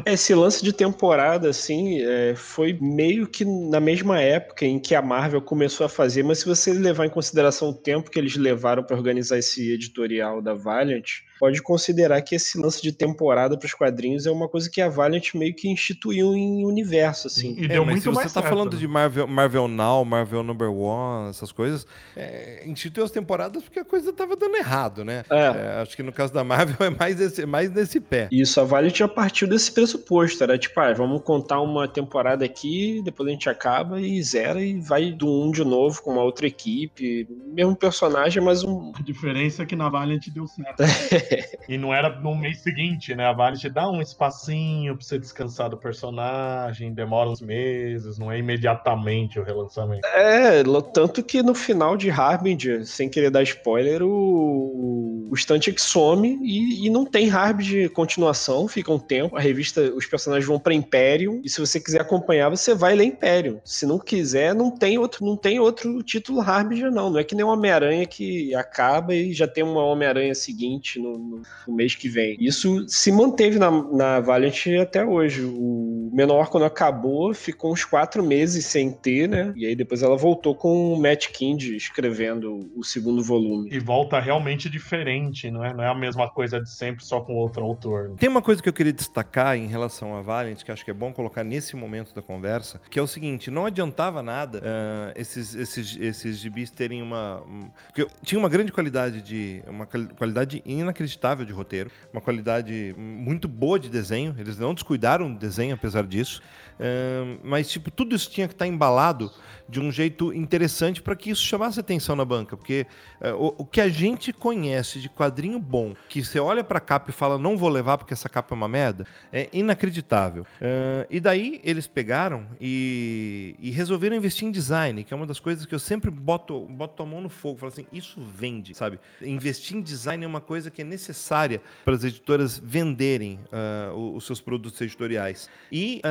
Esse lance de temporada, assim, é, foi meio que na mesma época em que a Marvel começou a fazer, mas se você levar em consideração o tempo que eles levaram para organizar esse editorial da Valiant, pode considerar que esse lance de temporada para os quadrinhos é uma coisa que a Valiant meio que instituiu em universo, assim. E deu é, muito se você está falando né? de Marvel, Marvel Now, Marvel Number One, essas coisas, é, instituiu as temporadas porque a coisa estava dando errado, né? É. É, acho que no caso da Marvel é mais, esse, mais nesse pé. Isso, a Valiant já partiu desse pressuposto, era tipo, ah, vamos contar uma temporada aqui, depois a gente acaba e zera e vai do um de novo com uma outra equipe, mesmo personagem, mas um... A diferença é que na Valiant deu certo. e não era no mês seguinte, né? A Valiant dá um espacinho pra você descansar do personagem, demora uns meses, não é imediatamente o relançamento. É, tanto que no final de Harbinger, sem querer dar spoiler, o, o Stantic some e, e não tem Harbinger continuação, fica um tempo, a revista, os personagens vão pra Imperium, e se você quiser acompanhar, você vai ler Imperium. Se não quiser, não tem outro, não tem outro título Harbinger, não. Não é que nem Homem-Aranha que acaba e já tem uma Homem-Aranha seguinte no, no, no, mês que vem. Isso se manteve na, na Valiant até hoje. O Menor, quando acabou, ficou uns quatro meses sem ter, né? E aí depois ela voltou com o Matt Kind escrevendo o segundo volume. E volta realmente diferente, não é? Não é a mesma coisa de sempre, só com outro autor. Tem uma coisa que eu queria destacar em relação a Valiant, que acho que é bom colocar nesse momento da conversa, que é o seguinte: não adiantava nada uh, esses, esses, esses gibis terem uma. Um, porque tinha uma grande qualidade de. uma qualidade inacreditável de roteiro, uma qualidade muito boa de desenho. Eles não descuidaram do desenho, apesar disso. Mas, tipo, tudo isso tinha que estar embalado de um jeito interessante para que isso chamasse atenção na banca. Porque uh, o, o, que a gente conhece de quadrinho bom, que você olha para a capa e fala, não vou levar porque essa capa é uma merda, é inacreditável. Uh, e daí eles pegaram e, e, resolveram investir em design, que é uma das coisas que eu sempre boto, boto a mão no fogo. Falo assim, isso vende, sabe? Investir em design é uma coisa que é necessária para as editoras venderem uh, os seus produtos editoriais. E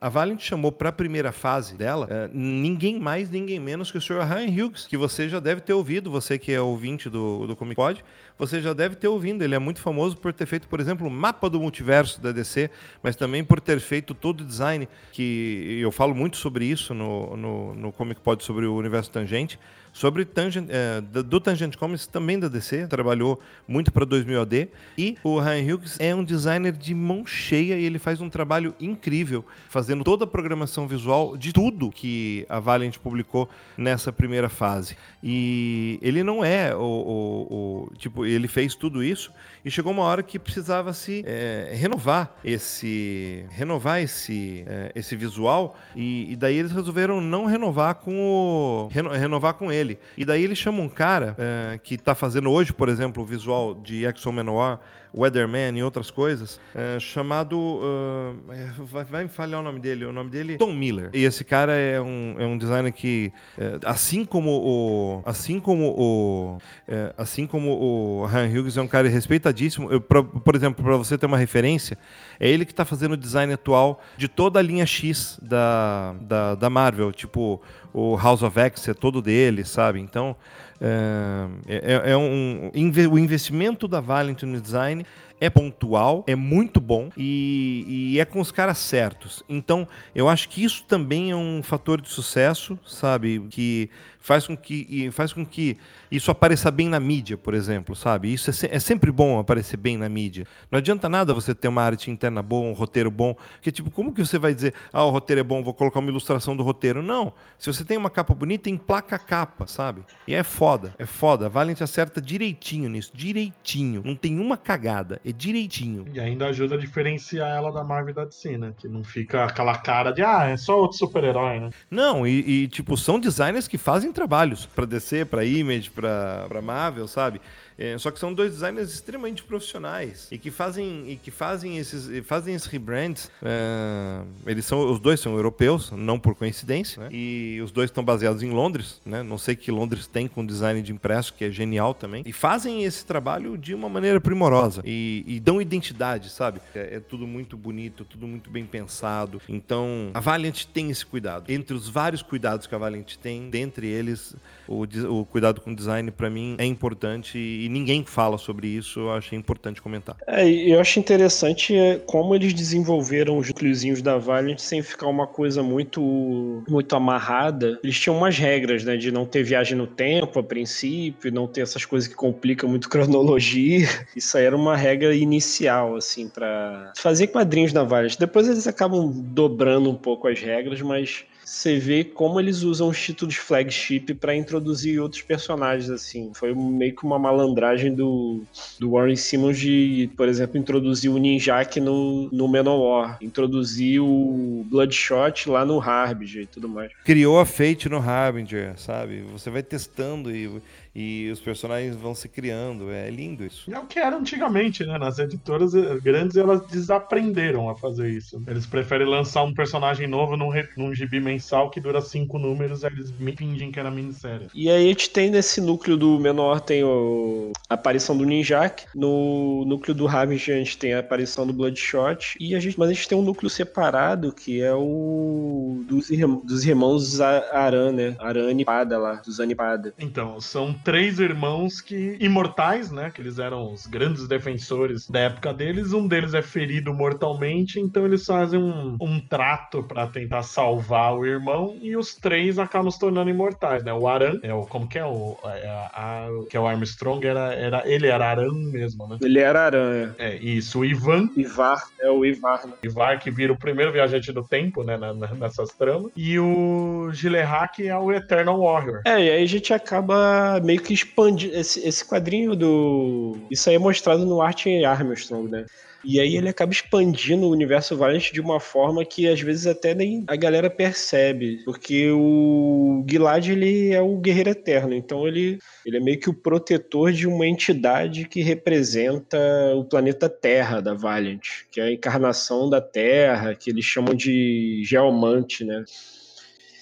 a Valiant chamou para a primeira fase dela ninguém mais, ninguém menos que o Sr. Ryan Hughes, que você já deve ter ouvido, você que é ouvinte do, do Comic Pod, você já deve ter ouvido. Ele é muito famoso por ter feito, por exemplo, o mapa do multiverso da DC, mas também por ter feito todo o design, que eu falo muito sobre isso no, no, no Comic Pod, sobre o universo tangente. Sobre Tangent, é, do Tangent Comics, também da DC, trabalhou muito para 2000 AD. E o Ryan Hughes é um designer de mão cheia e ele faz um trabalho incrível, fazendo toda a programação visual de tudo que a Valiant publicou nessa primeira fase. E ele não é o, o, o tipo, ele fez tudo isso e chegou uma hora que precisava se é, renovar esse renovar esse, é, esse visual. E, e, daí eles resolveram não renovar com o reno, renovar com ele. E daí eles chamam um cara é, que está fazendo hoje por exemplo o visual de Exo Manoir Weatherman e outras coisas, é, chamado. Uh, vai, vai falhar o nome dele. O nome dele é Tom Miller. E esse cara é um, é um designer que, é, assim como o. Assim como o. É, assim como o Han Hughes é um cara respeitadíssimo. Eu, pra, por exemplo, para você ter uma referência, é ele que está fazendo o design atual de toda a linha X da, da, da Marvel. Tipo, o House of X é todo dele, sabe? Então. É, é, é um, o investimento da Valiant no design é pontual, é muito bom e, e, é com os caras certos. Então, eu acho que isso também é um fator de sucesso, sabe? Que faz com que, faz com que isso apareça bem na mídia, por exemplo, sabe? Isso é, se, é, sempre bom aparecer bem na mídia. Não adianta nada você ter uma arte interna boa, um roteiro bom, que tipo, como que você vai dizer, ah, o roteiro é bom, vou colocar uma ilustração do roteiro? Não. Se você tem uma capa bonita, emplaca a capa, sabe? E é foda, é foda. A Valent acerta direitinho nisso, direitinho. Não tem uma cagada, é direitinho. E ainda ajuda a diferenciar ela da Marvel da DC, né? Que não fica aquela cara de, ah, é só outro super-herói, né? Não, e, e, tipo, são designers que fazem trabalhos para DC, para Image, para Marvel, sabe? É, só que são dois designers extremamente profissionais e que fazem e que fazem esses fazem esses rebrands. É, eles são os dois são europeus, não por coincidência, né? E os dois estão baseados em Londres, né? Não sei que Londres tem com design de impresso que é genial também. E fazem esse trabalho de uma maneira primorosa e, e dão identidade, sabe? É, é tudo muito bonito, tudo muito bem pensado. Então a Valiant tem esse cuidado. Entre os vários cuidados que a Valiant tem, dentre eles o, o cuidado com design para mim é importante e ninguém fala sobre isso, eu achei importante comentar. É, eu acho interessante é, como eles desenvolveram os núcleozinhos da Valiant sem ficar uma coisa muito muito amarrada. Eles tinham umas regras, né, de não ter viagem no tempo a princípio, não ter essas coisas que complicam muito cronologia. Isso aí era uma regra inicial assim para fazer quadrinhos na Valiant. Depois eles acabam dobrando um pouco as regras, mas você vê como eles usam os títulos flagship para introduzir outros personagens, assim. Foi meio que uma malandragem do, do Warren Simmons de, por exemplo, introduzir o Ninjak no, no Manowar, introduzir o Bloodshot lá no Harbinger e tudo mais. Criou a Fate no Harbinger, sabe? Você vai testando e e os personagens vão se criando. É lindo isso. É o que era antigamente, né? Nas editoras eh, grandes, elas desaprenderam a fazer isso. Eles preferem lançar um personagem novo num, num gibi mensal que dura cinco números, aí eles fingem que era minissérie. E aí a gente tem nesse núcleo do menor, tem o... a aparição do Ninjak. No núcleo do Ravage, a gente tem a aparição do Bloodshot. E a gente... Mas a gente tem um núcleo separado, que é o dos, irmãos, dos irmãos Aran, né? Aran e Pada lá, dos Anipada. Então, são três irmãos que imortais, né? Que eles eram os grandes defensores da época deles. Um deles é ferido mortalmente, então eles fazem um, um trato para tentar salvar o irmão e os três acabam se tornando imortais, né? O Aran, é o como que é o é, a, a, que é o Armstrong era, era ele era Aran mesmo, né? Ele era Aran, é. é isso. O Ivan, Ivar é o Ivar. Né? Ivar que vira o primeiro viajante do tempo, né? Na, na, nessas tramas. E o Gilehak é o Eternal Warrior. É, e aí a gente acaba meio meio que expande esse, esse quadrinho do. Isso aí é mostrado no Art Armstrong, né? E aí ele acaba expandindo o universo Valiant de uma forma que às vezes até nem a galera percebe, porque o Gilad ele é o guerreiro eterno, então ele, ele é meio que o protetor de uma entidade que representa o planeta Terra da Valiant, que é a encarnação da Terra, que eles chamam de Geomante, né?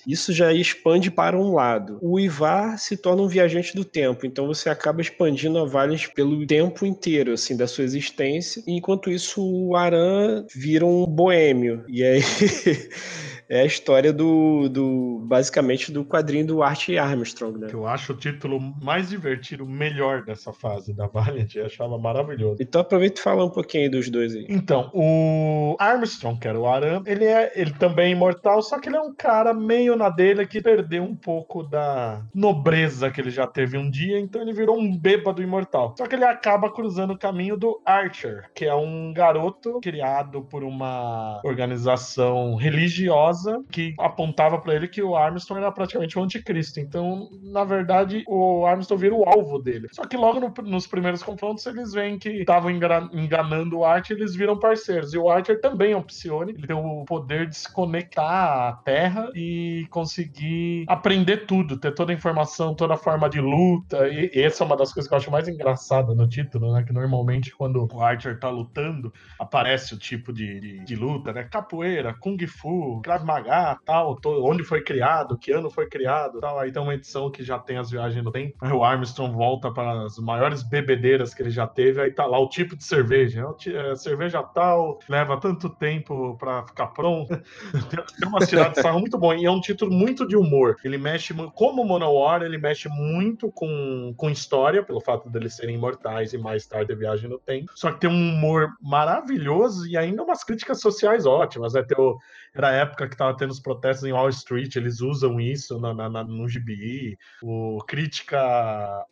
Isso já expande para um lado. O Ivar se torna um viajante do tempo, então você acaba expandindo a Valiant pelo tempo inteiro, assim, da sua existência. Enquanto isso, o Aran vira um boêmio. E aí é a história do, do basicamente do quadrinho do Art Armstrong, né? Eu acho o título mais divertido, melhor dessa fase da Valiant, eu achava maravilhoso. Então aproveita e fala um pouquinho dos dois aí. Então, o Armstrong, que era o Aran, ele é ele também é imortal, só que ele é um cara meio na dele que perdeu um pouco da nobreza que ele já teve um dia, então ele virou um bêbado imortal. Só que ele acaba cruzando o caminho do Archer, que é um garoto criado por uma organização religiosa que apontava para ele que o Armstrong era praticamente o anticristo. Então, na verdade, o Armstrong vira o alvo dele. Só que logo no, nos primeiros confrontos eles veem que estavam enganando o Archer, eles viram parceiros. E o Archer também é um Psione, ele tem o poder de se conectar à Terra e conseguir aprender tudo, ter toda a informação, toda a forma de luta. E, e essa é uma das coisas que eu acho mais engraçada no título, né? Que normalmente quando o Archer tá lutando, aparece o tipo de, de, de luta, né? Capoeira, Kung Fu, Krav Maga, tal, onde foi criado, que ano foi criado, tal. Aí tem uma edição que já tem as viagens no tempo. Aí o Armstrong volta para as maiores bebedeiras que ele já teve, aí tá lá o tipo de cerveja. É, cerveja tal, leva tanto tempo para ficar pronto. tem umas tiradas de sarro muito bom. E é um título muito de humor. Ele mexe, como Monowar, ele mexe muito com, com história, pelo fato deles serem imortais e mais tarde a viagem no tempo. Só que tem um humor maravilhoso e ainda umas críticas sociais ótimas, né? Tem o, era a época que estava tendo os protestos em Wall Street, eles usam isso na, na, na no gibi, o crítica a,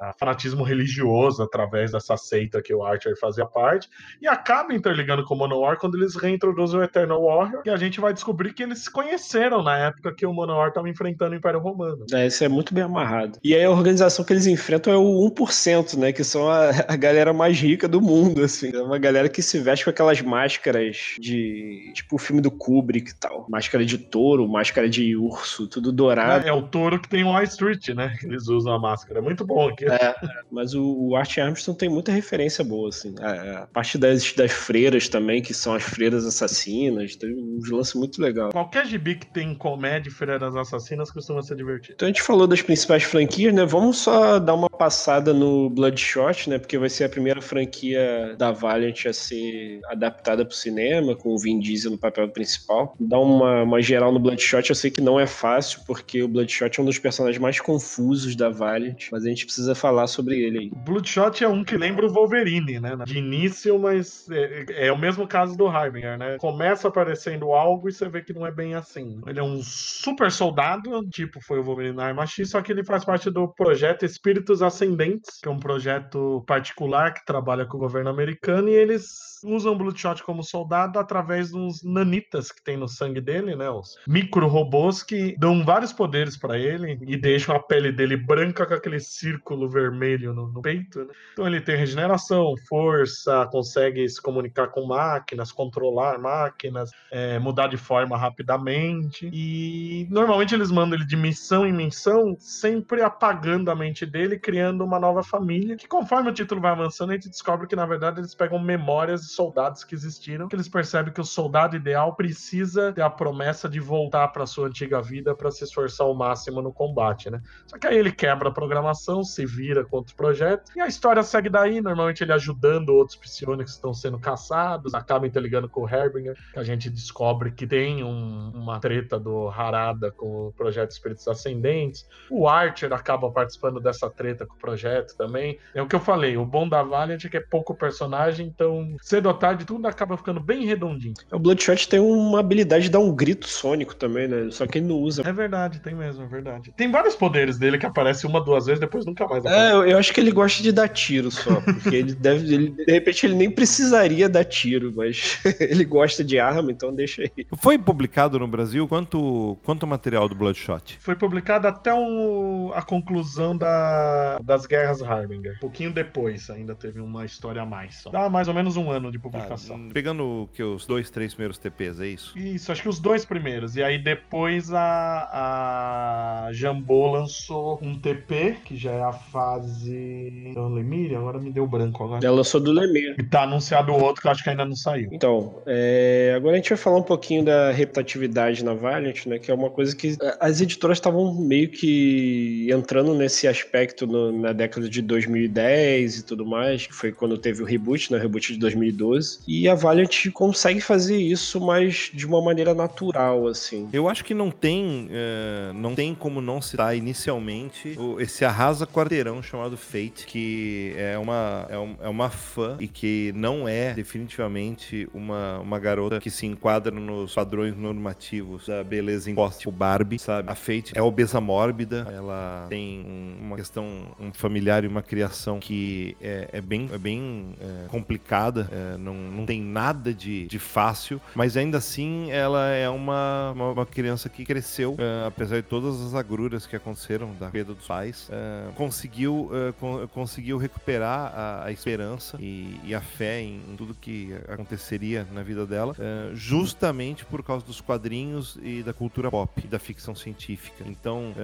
a, fanatismo religioso através dessa seita que o Archer fazia parte, e acaba interligando com o Manowar quando eles reintroduzem o Eternal Warrior, e a gente vai descobrir que eles se conheceram na época que o Manowar estava enfrentando o Império Romano. É, isso é muito bem amarrado. E aí a organização que eles enfrentam é o 1%, né? Que são a, a galera mais rica do mundo, assim. É uma galera que se veste com aquelas máscaras de. Tipo filme do Kubrick e tal. Máscara de touro, máscara de urso, tudo dourado. É, é o touro que tem o Wall Street, né? Que eles usam a máscara. É muito bom aqui. É, mas o, o Art Armstrong tem muita referência boa, assim. A, a parte das, das freiras também, que são as freiras assassinas. Tem uns lances muito legal. Qualquer gibi que tem comédia e freiras assassinas costuma ser divertido. Então a gente falou das principais franquias, né? Vamos só dar uma passada no Bloodshot, né? Porque vai ser a primeira franquia da Valiant a ser adaptada para o cinema, com o Vin Diesel no papel principal. Dar uma, uma geral no Bloodshot, eu sei que não é fácil, porque o Bloodshot é um dos personagens mais confusos da Valiant, mas a gente precisa falar sobre ele aí. Bloodshot é um que lembra o Wolverine, né? De início, mas é, é o mesmo caso do Harbinger, né? Começa aparecendo algo e você vê que não é bem assim. Ele é um super soldado, tipo foi o Wolverine na Arma X, só que ele faz parte do projeto Espíritos Ascendentes, que é um projeto particular que trabalha com o governo americano e eles usam Bloodshot como soldado através dos nanitas que tem no sangue dele, né? Os micro-robôs que dão vários poderes para ele e deixam a pele dele branca com aquele círculo vermelho no, no peito, né? Então ele tem regeneração, força, consegue se comunicar com máquinas, controlar máquinas, é, mudar de forma rapidamente. E normalmente eles mandam ele de missão em missão, sempre apagando a mente dele, criando uma nova família. Que conforme o título vai avançando, a gente descobre que na verdade eles pegam memórias de soldados que existiram, que eles percebem que o soldado ideal precisa ter a promessa de voltar para sua antiga vida para se esforçar ao máximo no combate, né? Só que aí ele quebra a programação, se vira contra o projeto, e a história segue daí, normalmente ele ajudando outros psionicos que estão sendo caçados, acaba interligando com o Herbinger, que a gente descobre que tem um, uma treta do Harada com o projeto Espíritos Ascendentes. O Archer acaba participando dessa treta com o projeto também. É o que eu falei, o bom da Valiant é que é pouco personagem, então cedo ou tarde tudo acaba ficando bem redondinho. O Bloodshot tem uma habilidade de dar um grito sônico também, né? Só que ele não usa. É verdade, tem mesmo, é verdade. Tem vários poderes dele que aparecem uma, duas vezes, depois nunca mais aparece. É, eu, eu acho que ele gosta de dar tiro só, porque ele deve, ele, de repente ele nem precisaria dar tiro, mas ele gosta de arma, então deixa aí. Foi publicado no Brasil quanto, quanto material do Bloodshot? Foi publicado até o, a conclusão da, das Guerras Harbinger. Um pouquinho depois ainda teve uma história a mais só. Dá mais ou menos um ano de publicação. Tá, pegando que os dois, três primeiros TPs, é isso? Isso, acho que os dois primeiros. E aí depois a, a Jambô lançou um TP, que já é a fase. Então, Lemire, agora me deu branco agora. Ela lançou do Lemire. E tá anunciado o outro que eu acho que ainda não saiu. Então, é... agora a gente vai falar um pouquinho da reputatividade na Valiant, né? Que é uma coisa que as editoras estavam meio que entrando nesse aspecto no, na década de 2010 e tudo mais, que foi quando teve o reboot, né? O reboot de 2012. E a Valiant consegue fazer isso, mas de uma maneira natural, assim. Eu acho que não tem, é, não tem como não citar inicialmente esse arrasa quarteirão chamado Fate, que é uma, é, um, é uma fã e que não é definitivamente uma, uma garota que se enquadra nos padrões normativos da beleza imposta por Barbie, sabe? A Fate é obesa mórbida, ela tem uma questão um familiar e uma criação que é, é bem, é bem é, complicada, é, não, não tem nada de, de fácil, mas ainda assim ela é uma, uma, uma criança que cresceu, é, apesar de todas as agruras que aconteceram da perda dos pais, é, conseguiu, con conseguiu recuperar a, a esperança e, e, a fé em, em, tudo que aconteceria na vida dela, justamente por causa dos quadrinhos e da cultura pop da ficção científica. Então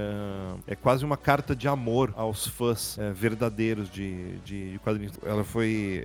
é, quase uma carta de amor aos fãs verdadeiros de, de, de, quadrinhos. Ela foi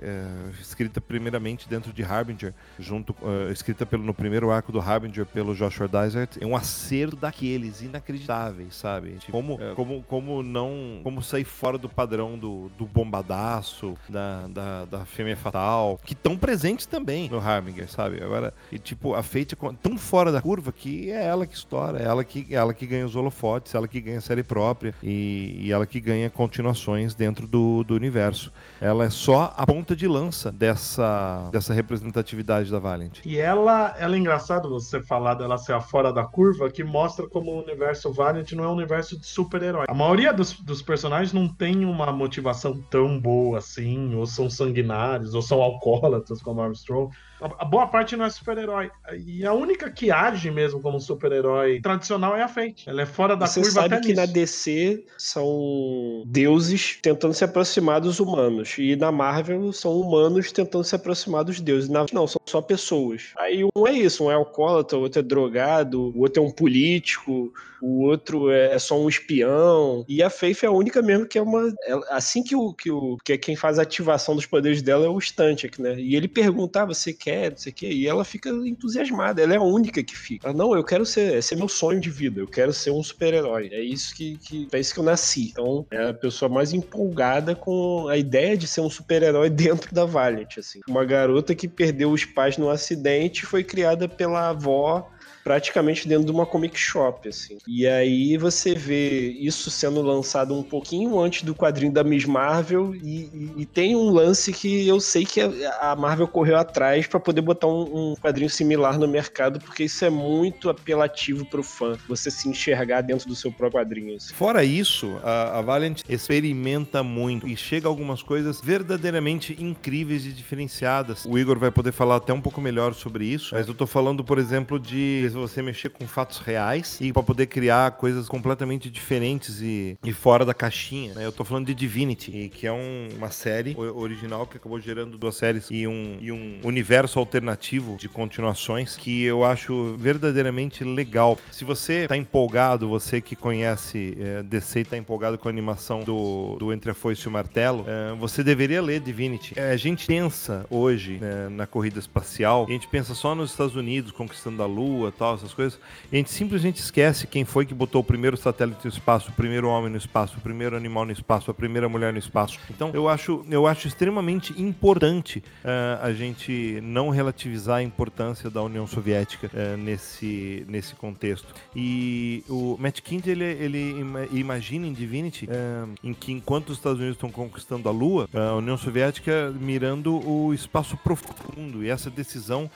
escrita primeiramente dentro de Harbinger, junto, uh, escrita pelo, no primeiro arco do Harbinger pelo Joshua Dysart, é um acerto daqueles inacreditáveis, sabe? Tipo, como, uh, como, como não, como sair fora do padrão do, do bombadaço, da, da, da fêmea fatal, que estão presentes também no Harbinger, sabe? Agora, e, tipo, a Fate é tão fora da curva que é ela que estoura, é ela que, é ela que ganha os holofotes, é ela que ganha série própria e, e ela que ganha continuações dentro do, do universo. Ela é só a ponta de lança dessa, dessa representatividade da Valiant. E ela, ela é engraçado você falar dela ser a fora da curva, que mostra como o universo Valiant não é um universo de super-herói. A maioria dos, dos personagens não tem uma motivação tão boa assim, ou são sanguinários, ou são alcoólatras como Armstrong. A, boa parte não é super-herói. E a única que age mesmo como super-herói tradicional é a Fate. Ela é fora da Você curva sabe que nisso. na DC são deuses tentando se aproximar dos humanos. E na Marvel são humanos tentando se aproximar dos deuses. Na... Não, são só pessoas. Aí um é isso, um é alcoólatra, o outro é drogado, o outro é um político, o outro é, é só um espião. E a Faith é a única mesmo que é uma. assim que o, que o. que é quem faz a ativação dos poderes dela é o Stantic, né? E ele pergunta: ah, você quer, não sei o quê. E ela fica entusiasmada. Ela é a única que fica. Ela, não, eu quero ser. Esse é meu sonho de vida. Eu quero ser um super-herói. É isso que, que. É isso que eu nasci. Então, é a pessoa mais empolgada com a ideia de ser um super-herói dentro da Valiant, assim. Uma garota que perdeu os pais num acidente foi criada pela avó praticamente dentro de uma comic shop, assim. E aí você vê isso sendo lançado um pouquinho antes do quadrinho da Miss Marvel e, e- e tem um lance que eu sei que a Marvel correu atrás pra poder botar um, um quadrinho similar no mercado, porque isso é muito apelativo pro fã, você se enxergar dentro do seu próprio quadrinho. assim. Fora isso, a, a Valiant experimenta muito e chega a algumas coisas verdadeiramente incríveis e diferenciadas. O Igor vai poder falar até um pouco melhor sobre isso, mas eu tô falando, por exemplo, de você mexer com fatos reais e para poder criar coisas completamente diferentes e, e fora da caixinha. né? Eu tô falando de Divinity, que é um- uma série original que acabou gerando duas séries e um, e um universo alternativo de continuações que eu acho verdadeiramente legal. Se você tá empolgado, você que conhece é, DC e tá empolgado com a animação do, do Entre a Foice e o Martelo, é, você deveria ler Divinity. É, a gente pensa hoje né, na corrida espacial, a gente pensa só nos Estados Unidos conquistando a Lua tal, essas coisas, a gente simplesmente esquece quem foi que botou o primeiro satélite no espaço, o primeiro homem no espaço, o primeiro animal no espaço, a primeira mulher no espaço. Então eu acho, eu acho extremamente importante eh, a gente não relativizar a importância da União Soviética eh, nesse, nesse contexto. E o Matt Kindt, ele, ele ima- imagina em Divinity eh, em que enquanto os Estados Unidos estão conquistando a Lua, a União Soviética mirando o espaço profundo. E essa decisão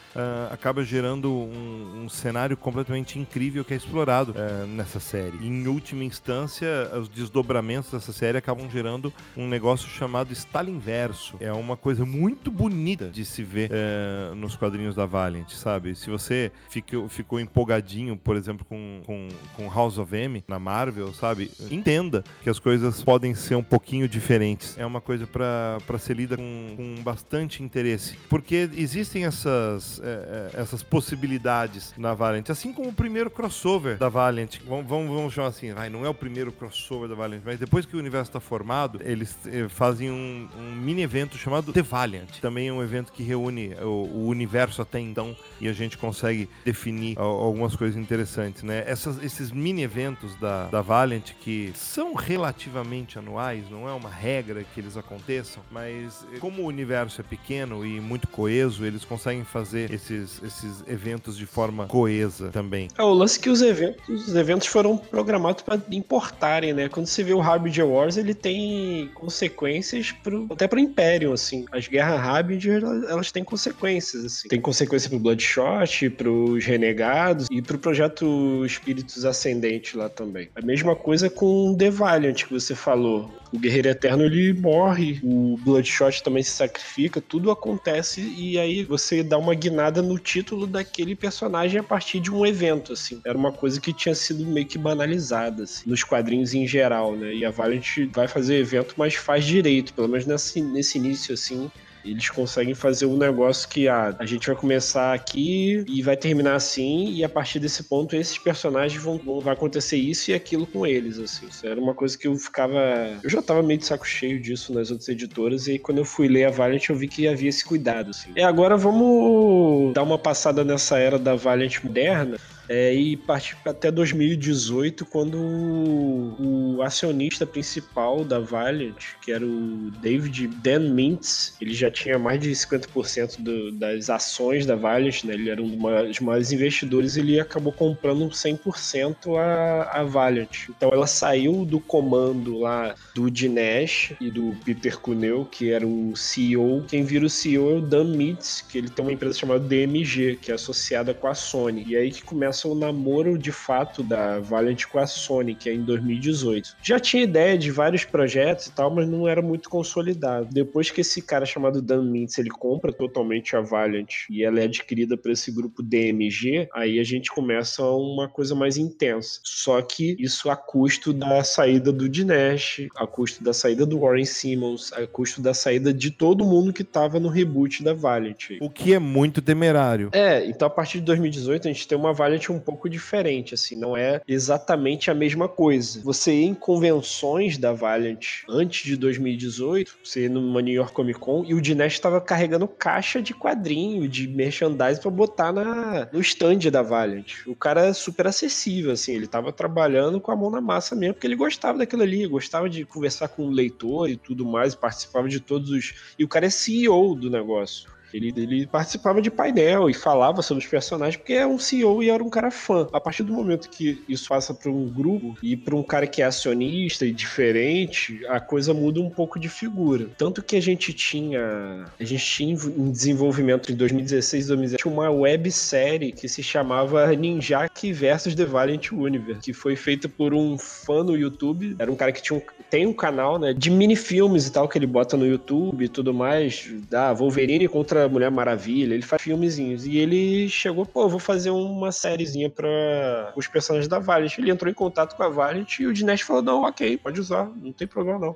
acaba gerando um, um cenário completamente incrível que é explorado eh, nessa série. Em última instância, os desdobramentos dessa série acabam gerando um negócio chamado Stalinverso. É uma coisa muito bonita de se ver eh, nos quadrinhos da Valiant, sabe? Se você ficou, ficou empolgadinho, por exemplo, com, com, com House of M na Marvel, sabe? Entenda que as coisas podem ser um pouquinho diferentes. É uma coisa para ser lida com, com bastante interesse. Porque existem essas, eh, essas possibilidades na Valiant. Assim como o primeiro crossover da Valiant. Vamos, vamos, vamos chamar assim, vai, não é o primeiro crossover da Valiant, mas depois que o universo está formado, eles eh, fazem um, um mini evento chamado The Valiant. Também é um evento que reúne o, o universo até então e a gente consegue definir al- algumas coisas interessantes, né? Essas, esses mini eventos da, da Valiant que são relativamente anuais, não é uma regra que eles aconteçam, mas eh, como o universo é pequeno e muito coeso, eles conseguem fazer esses, esses eventos de forma coesa também. É, o lance que os eventos, os eventos foram programados para importarem, né? Quando você vê o Harbinger Wars, ele tem consequências pro, até pro Império, assim. As guerras Harbinger, elas têm consequências, assim. Tem consequência pro Bloodshot, pros Renegados e pro projeto Espíritos Ascendentes lá também. A mesma coisa com The Valiant que você falou. O Guerreiro Eterno ele morre, o Bloodshot também se sacrifica, tudo acontece e aí você dá uma guinada no título daquele personagem a partir de um evento, assim. Era uma coisa que tinha sido meio que banalizada, assim, nos quadrinhos em geral, né? E a Valiant vai fazer evento, mas faz direito, pelo menos nesse, nesse início, assim. Eles conseguem fazer um negócio que ah, a gente vai começar aqui e vai terminar assim, e a partir desse ponto esses personagens vão, vão vai acontecer isso e aquilo com eles, assim. Isso era uma coisa que eu ficava. Eu já tava meio de saco cheio disso nas outras editoras, e aí quando eu fui ler a Valiant eu vi que havia esse cuidado, assim. E agora vamos dar uma passada nessa era da Valiant moderna. É, e partir até 2018, quando o, o acionista principal da Valiant, que era o David Dan Mintz, ele já tinha mais de 50% do, das ações da Valiant, né? ele era um dos maiores investidores, ele acabou comprando 100% a, a Valiant. Então ela saiu do comando lá do Dinesh e do Peter Cuneu, que era o CEO. Quem vira o CEO é o Dan Mintz, que ele tem uma empresa chamada DMG, que é associada com a Sony. E aí que começa começa o namoro de fato da Valiant com a Sony, que é em 2018. Já tinha ideia de vários projetos e tal, mas não era muito consolidado. Depois que esse cara chamado Dan Mintz, ele compra totalmente a Valiant e ela é adquirida por esse grupo DMG, aí a gente começa uma coisa mais intensa. Só que isso a custo da saída do Dinesh, a custo da saída do Warren Simmons, a custo da saída de todo mundo que estava no reboot da Valiant. O que é muito temerário. É, então a partir de 2018 a gente tem uma Valiant um pouco diferente, assim, não é exatamente a mesma coisa. Você ia em convenções da Valiant antes de 2018, você ia numa New York Comic Con e o Dinesh estava carregando caixa de quadrinho, de merchandising para botar na, no stand da Valiant. O cara é super acessível, assim, ele estava trabalhando com a mão na massa mesmo, porque ele gostava daquilo ali, gostava de conversar com o leitor e tudo mais, participava de todos os. E o cara é CEO do negócio. Ele, ele participava de painel e falava sobre os personagens porque é um CEO e era um cara fã. A partir do momento que isso passa para um grupo e para um cara que é acionista e diferente, a coisa muda um pouco de figura. Tanto que a gente tinha, a gente tinha em desenvolvimento em 2016 e 2017 uma websérie que se chamava Ninjak vs The Valiant Universe, que foi feita por um fã no YouTube. Era um cara que tinha um, tem um canal, né, de mini filmes e tal que ele bota no YouTube e tudo mais, da Wolverine contra contra a Mulher Maravilha, ele faz filmezinhos. E ele chegou, pô, vou fazer uma sériezinha para os personagens da Valiant. Ele entrou em contato com a Valiant e o Dinesh falou: não, ok, pode usar, não tem problema não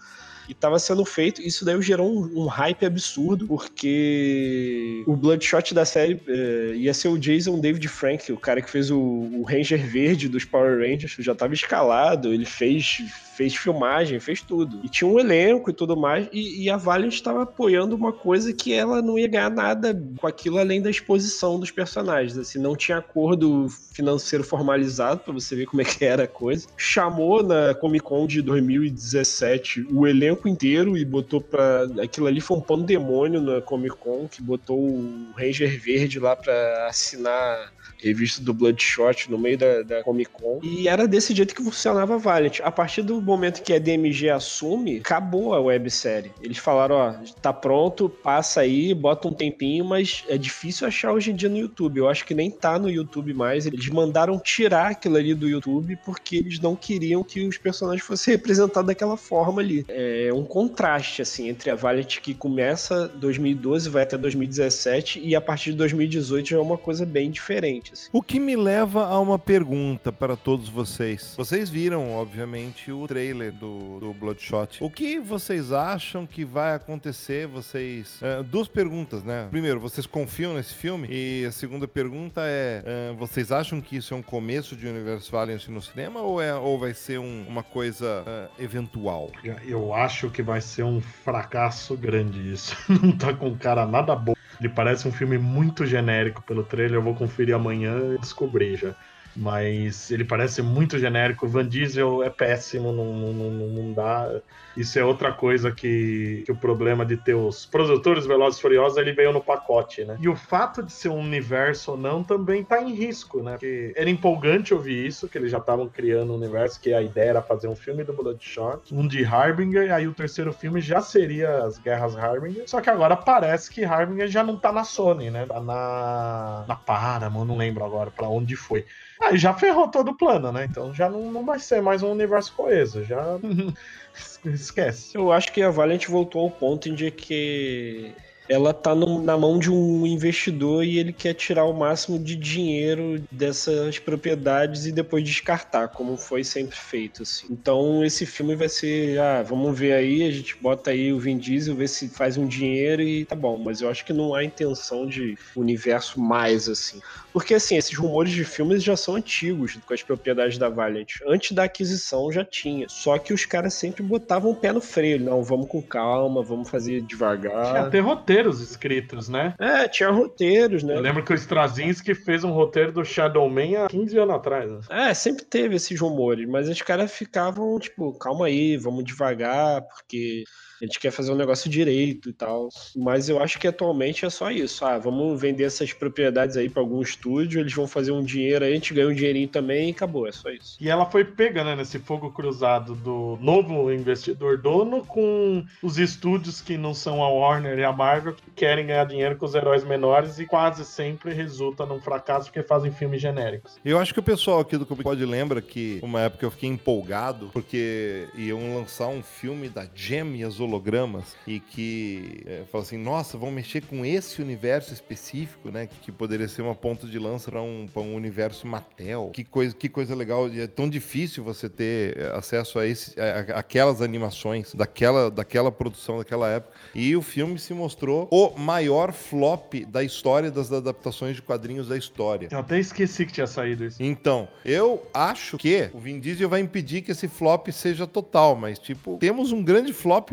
e estava sendo feito. Isso daí gerou um, um, hype absurdo, porque o Bloodshot da série é, ia ser o Jason David Frank, o cara que fez o, o Ranger Verde dos Power Rangers, já estava escalado, ele fez fez filmagem, fez tudo. E tinha um elenco e tudo mais, e, e a Valiant estava apoiando uma coisa que ela não ia ganhar nada com aquilo além da exposição dos personagens. Assim, não tinha acordo financeiro formalizado para você ver como é que era a coisa. Chamou na Comic Con de 2017 o elenco inteiro e botou para aquilo ali foi um pandemônio na Comic Con que botou o Ranger Verde lá para assinar revista do Bloodshot no meio da, da, Comic Con. E era desse jeito que funcionava a Valiant. A partir do momento que a DMG assume, acabou a websérie. Eles falaram, ó, tá pronto, passa aí, bota um tempinho, mas é difícil achar hoje em dia no YouTube. Eu acho que nem tá no YouTube mais. Eles mandaram tirar aquilo ali do YouTube porque eles não queriam que os personagens fossem representados daquela forma ali. É um contraste, assim, entre a Valiant que começa 2012, vai até 2017 e a partir de 2018 já é uma coisa bem diferente. Assim. O que me leva a uma pergunta para todos vocês. Vocês viram, obviamente, o trailer do, do Bloodshot. O que vocês acham que vai acontecer? Vocês. Uh, duas perguntas, né? Primeiro, vocês confiam nesse filme? E a segunda pergunta é: uh, vocês acham que isso é um começo de Universo Valiant no cinema ou, é, ou vai ser um, uma coisa uh, eventual? Eu acho que vai ser um fracasso grande isso. Não tá com cara nada bom. Ele parece um filme muito genérico pelo trailer. Eu vou conferir amanhã e descobrir já. Mas ele parece muito genérico. Van Diesel é péssimo, não, não, não dá. Isso é outra coisa que, que o problema de ter os produtores Velozes Furiosos ele veio no pacote, né? E o fato de ser um universo ou não também tá em risco, né? Porque era empolgante ouvir isso, que eles já estavam criando um universo, que a ideia era fazer um filme do Bloodshot, um de Harbinger, e aí o terceiro filme já seria as Guerras Harbinger. Só que agora parece que Harbinger já não tá na Sony, né? Tá na, na Paramount, não lembro agora para onde foi. Aí já ferrou todo o plano, né? Então já não, não vai ser mais um universo coeso. Já esquece. Eu acho que a Valiant voltou ao ponto em que ela tá no, na mão de um investidor e ele quer tirar o máximo de dinheiro dessas propriedades e depois descartar, como foi sempre feito. Assim. Então esse filme vai ser, ah, vamos ver aí, a gente bota aí o Vin Diesel, ver se faz um dinheiro e tá bom. Mas eu acho que não há intenção de universo mais assim. Porque, assim, esses rumores de filmes já são antigos com as propriedades da Valiant. Antes da aquisição já tinha. Só que os caras sempre botavam o pé no freio. Não, vamos com calma, vamos fazer devagar. Tinha até roteiros escritos, né? É, tinha roteiros, né? Eu lembro que o Straczynski fez um roteiro do Shadowman há 15 anos atrás. Né? É, sempre teve esses rumores. Mas os caras ficavam, tipo, calma aí, vamos devagar, porque A gente quer fazer um negócio direito e tal. Mas eu acho que atualmente é só isso. Ah, vamos vender essas propriedades aí para algum estúdio, eles vão fazer um dinheiro aí, a gente ganha um dinheirinho também e acabou, é só isso. E ela foi pega, né, nesse fogo cruzado do novo investidor dono com os estúdios que não são a Warner e a Marvel que querem ganhar dinheiro com os heróis menores e quase sempre resulta num fracasso porque fazem filmes genéricos. Eu acho que o pessoal aqui do Pode lembra que uma época eu fiquei empolgado porque iam lançar um filme da Gem e as hologramas e que é, fala assim, nossa, vão mexer com esse universo específico, né, que, que poderia ser uma ponta de lança para um, um universo Mattel. Que coisa, que coisa legal, é tão difícil você ter acesso a, esse, a, a aquelas animações daquela, daquela produção daquela época. E o filme se mostrou o maior flop da história das adaptações de quadrinhos da história. Eu até esqueci que tinha saído isso. Então, eu acho que o Vin Diesel vai impedir que esse flop seja total, mas, tipo, temos um grande flop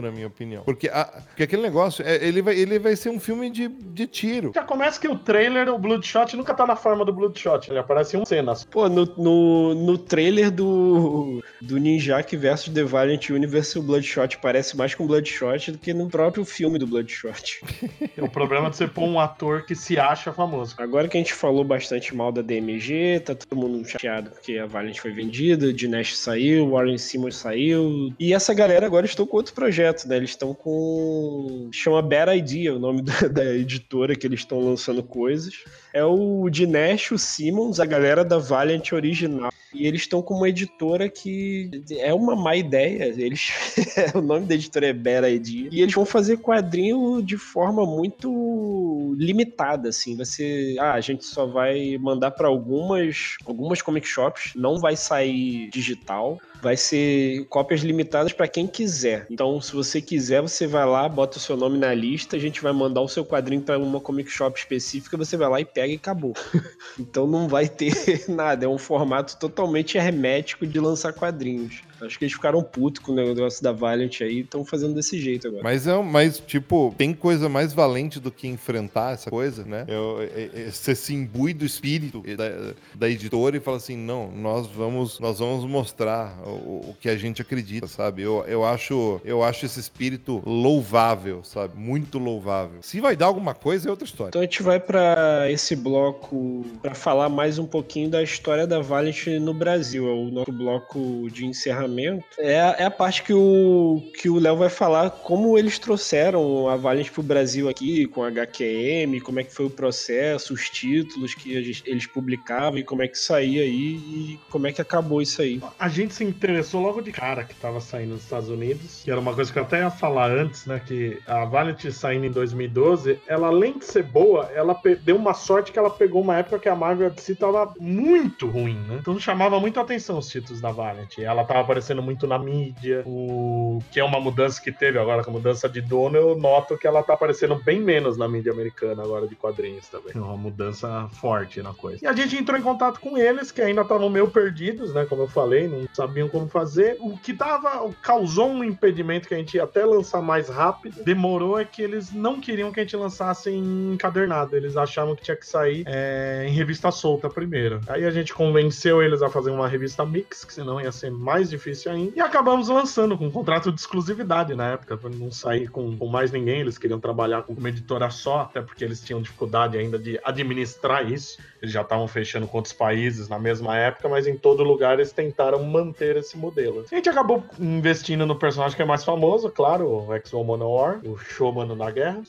na minha opinião. Porque, a, porque aquele negócio, é, ele, vai, ele vai ser um filme de, de tiro. Já começa que o trailer, o Bloodshot, nunca tá na forma do Bloodshot. Ele aparece em um cenas. Pô, no, no, no trailer do, do Ninjak versus The Valiant Universe, o Bloodshot parece mais com Bloodshot do que no próprio filme do Bloodshot. É o problema de você pôr um ator que se acha famoso. Agora que a gente falou bastante mal da DMG, tá todo mundo chateado porque a Valiant foi vendida, o Dinesh saiu, o Warren Simmons saiu. E essa galera agora estão com outro projeto, né? Eles estão com. chama Bad Idea, o nome da, da editora que eles estão lançando coisas. É o Dinesh, o Simmons, a galera da Valiant original. E eles estão com uma editora que é uma má ideia. Eles o nome da editora é Bad Idea. E eles vão fazer quadrinho de forma muito limitada, assim. Ser, ah, a gente só vai mandar para algumas algumas comic shops, não vai sair digital vai ser cópias limitadas para quem quiser. Então, se você quiser, você vai lá, bota o seu nome na lista, a gente vai mandar o seu quadrinho para uma comic shop específica, você vai lá e pega e acabou. então não vai ter nada, é um formato totalmente hermético de lançar quadrinhos. Acho que eles ficaram putos com o negócio da Valiant aí e estão fazendo desse jeito agora. Mas é, mas tipo, tem coisa mais valente do que enfrentar essa coisa, né? Eu, é, é, você se imbui do espírito da, da editora e fala assim, não, nós vamos, nós vamos mostrar o, o que a gente acredita, sabe? Eu, eu acho, eu acho esse espírito louvável, sabe? Muito louvável. Se vai dar alguma coisa é outra história. Então a gente vai para esse bloco para falar mais um pouquinho da história da Valiant no Brasil, é o nosso bloco de encerramento é, é a parte que o que o Léo vai falar como eles trouxeram a Valiant pro Brasil aqui, com a HQM, como é que foi o processo, os títulos que eles publicavam e como é que saía aí e como é que acabou isso aí. A gente se interessou logo de cara que tava saindo nos Estados Unidos, que era uma coisa que eu até ia falar antes, né, que a Valiant saindo em 2012, ela além de ser boa, ela deu uma sorte que ela pegou uma época que a Marvel DC tava muito ruim, né? Então chamava muito a atenção os títulos da Valiant. Ela tava aparecendo muito na mídia, o que é uma mudança que teve agora com a mudança de dono, eu noto que ela tá aparecendo bem menos na mídia americana agora de quadrinhos também. É uma mudança forte na coisa. E a gente entrou em contato com eles, que ainda estavam meio perdidos, né? Como eu falei, não sabiam como fazer. O que dava, causou um impedimento que a gente ia até lançar mais rápido, demorou é que eles não queriam que a gente lançasse em encadernado. Eles achavam que tinha que sair é, em revista solta primeiro. Aí a gente convenceu eles a fazer uma revista mix, que senão ia ser mais difícil difícil ainda. E acabamos lançando com um contrato de exclusividade na época, para não sair com, com, mais ninguém. Eles queriam trabalhar com uma editora só, até porque eles tinham dificuldade ainda de administrar isso. Eles já estavam fechando com outros países na mesma época, mas em todo lugar eles tentaram manter esse modelo. A gente acabou investindo no personagem que é mais famoso, claro, o X-O Manowar, o Showman da Guerra,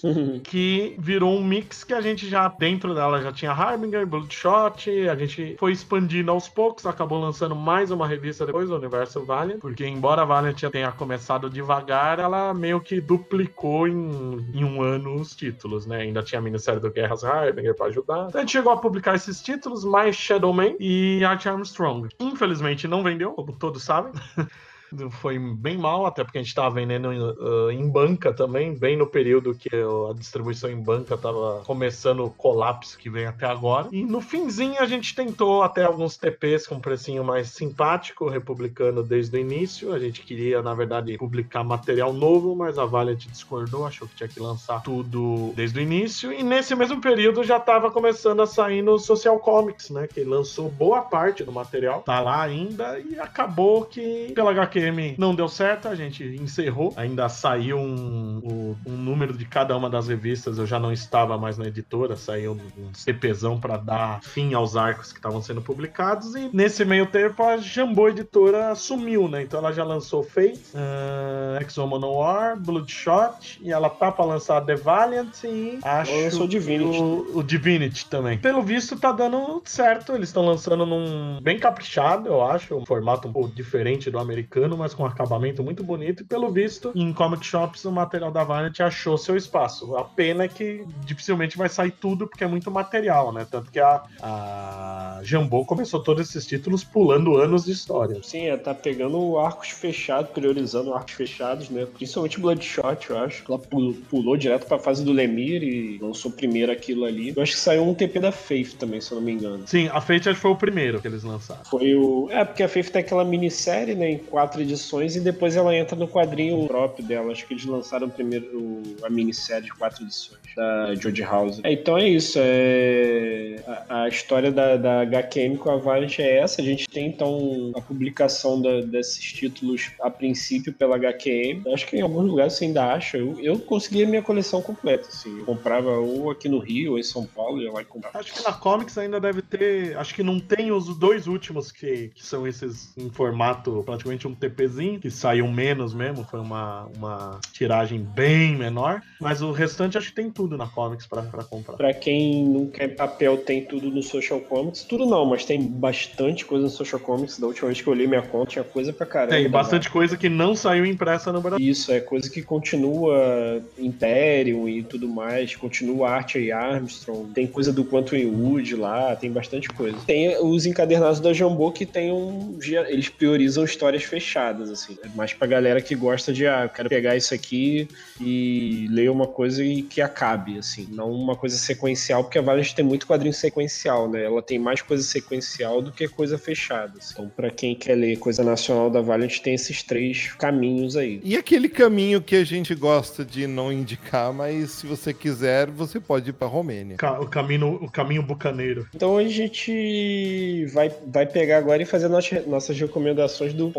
que virou um mix que a gente já, dentro dela, já tinha Harbinger, Bloodshot, a gente foi expandindo aos poucos, acabou lançando mais uma revista depois, o Universo Valiant, porque embora a Valiant tenha começado devagar, ela meio que duplicou em, em um ano os títulos, né? Ainda tinha a minissérie do Guerras Harbinger pra ajudar. Então a gente chegou a publicar esses títulos, mais Shadowman e Art Armstrong. Infelizmente não vendeu, como todos sabem. foi bem mal, até porque a gente estava vendendo uh, em banca também, bem no período que a distribuição em banca estava começando o colapso que vem até agora. E no finzinho a gente tentou até alguns TPs com um precinho mais simpático, republicano desde o início. A gente queria, na verdade, publicar material novo, mas a Valiant discordou, achou que tinha que lançar tudo desde o início. E nesse mesmo período já estava começando a sair no Social Comics, né? Que lançou boa parte do material, tá lá ainda, e acabou que pela HQ Não deu certo, a gente encerrou. Ainda saiu um, um, número de cada uma das revistas. Eu já não estava mais na editora, saiu um CPzão para dar fim aos arcos que estavam sendo publicados. E nesse meio tempo a Jambô Editora sumiu, né? Então ela já lançou Fate, uh, Exo Manowar, Bloodshot e ela tá para lançar The Valiant e acho lançou Divinity. o, o Divinity também. Pelo visto tá dando certo, eles estão lançando num bem caprichado, eu acho, um formato um pouco diferente do americano, mas com um acabamento muito bonito e pelo visto em comic shops o material da Valiant achou seu espaço. A pena é que dificilmente vai sair tudo porque é muito material, né? Tanto que a, a Jambô começou todos esses títulos pulando anos de história. Sim, é, tá pegando arcos fechados, priorizando arcos fechados, né? Principalmente Bloodshot, eu acho. Ela pulou, pulou direto pra fase do Lemir e lançou primeiro aquilo ali. Eu acho que saiu um TP da Faith também, se eu não me engano. Sim, a Fate acho que foi o primeiro que eles lançaram. Foi o. É, porque a Faith tem aquela minissérie, né, em quatro edições, e depois ela entra no quadrinho próprio dela. Acho que eles lançaram primeiro a minissérie de quatro edições da George House. É, então é isso. É... A, a história da, da HQM com a Valiant é essa. A gente tem então a publicação da- desses títulos a princípio pela HQM. Acho que em alguns lugares você ainda acha. Eu, eu consegui a minha coleção completa. Assim. Eu comprava ou aqui no Rio ou em São Paulo, ia lá comprava. Acho que na Comics ainda deve ter. Acho que não tem os dois últimos que, que são esses em formato praticamente um TPzinho, que saiu menos mesmo, foi uma, uma tiragem bem menor. Mas o restante acho que tem tudo na Comics pra, pra comprar. Pra quem não quer papel, tem tudo no Social Comics. Tudo não, mas tem bastante coisa no Social Comics. Da última vez que eu olhei minha conta, tinha coisa pra caramba. Tem bastante coisa que não saiu impressa no Brasil. Isso, é coisa que continua Imperium e tudo mais. Continua Archer e Armstrong. Tem coisa do Quantum Wood lá, tem bastante coisa. Tem os encadernados da Jambô que tem um. Eles priorizam histórias fechadas, assim. É mais pra galera que gosta de, ah, eu quero pegar isso aqui e ler uma coisa e que acabe, assim. Não uma coisa sequencial, porque a Valiant tem muito quadrinho sequencial, né? Ela tem mais coisa sequencial do que coisa fechada. assim. Então, pra quem quer ler coisa nacional da Valiant, tem esses três caminhos aí. E aquele caminho que a gente gosta de não indicar, mas se você quiser, você pode ir pra Romênia. O caminho, o caminho bucaneiro. Então a gente vai, vai pegar agora e fazer nossas, nossas recomendações do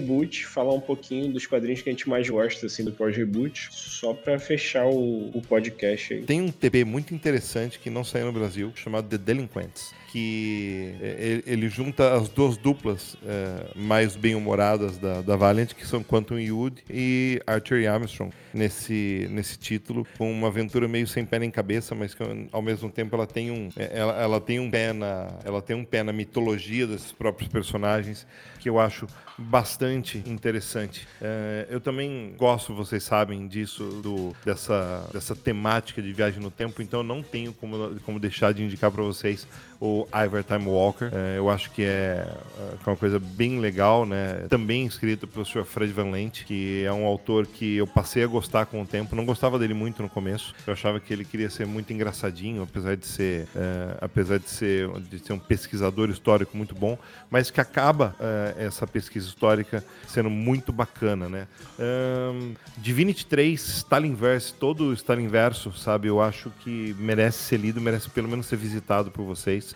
pós-reboot, falar um pouquinho dos quadrinhos que a gente mais gosta, assim, do pós-reboot, só pra fechar o, o podcast aí. Tem um TP muito interessante que não saiu no Brasil, chamado The Delinquents, que é, ele- junta as duas duplas é, mais bem-humoradas da, da Valiant, que são Quantum Wood e Archer e Armstrong, nesse, nesse título, com uma aventura meio sem pé nem cabeça, mas que ao mesmo tempo ela tem um, é, ela, ela tem um pé na, ela tem um pé na mitologia desses próprios personagens, que eu acho bastante interessante. É, eu também gosto, vocês sabem disso, do, dessa, dessa temática de viagem no tempo, então eu não tenho como, como deixar de indicar para vocês o Ivar Time Walker. É, eu acho que é, é uma coisa bem legal, né? Também escrito pelo Sr. Fred Van Lent, que é um autor que eu passei a gostar com o tempo. Não gostava dele muito no começo. Eu achava que ele queria ser muito engraçadinho, apesar de ser, é, apesar de ser, de ser um pesquisador histórico muito bom, mas que acaba é, essa pesquisa histórica sendo muito bacana, né? Ahn, Divinity 3, Stalinverse, todo o Stalinverso, sabe? Eu acho que merece ser lido, merece pelo menos ser visitado por vocês.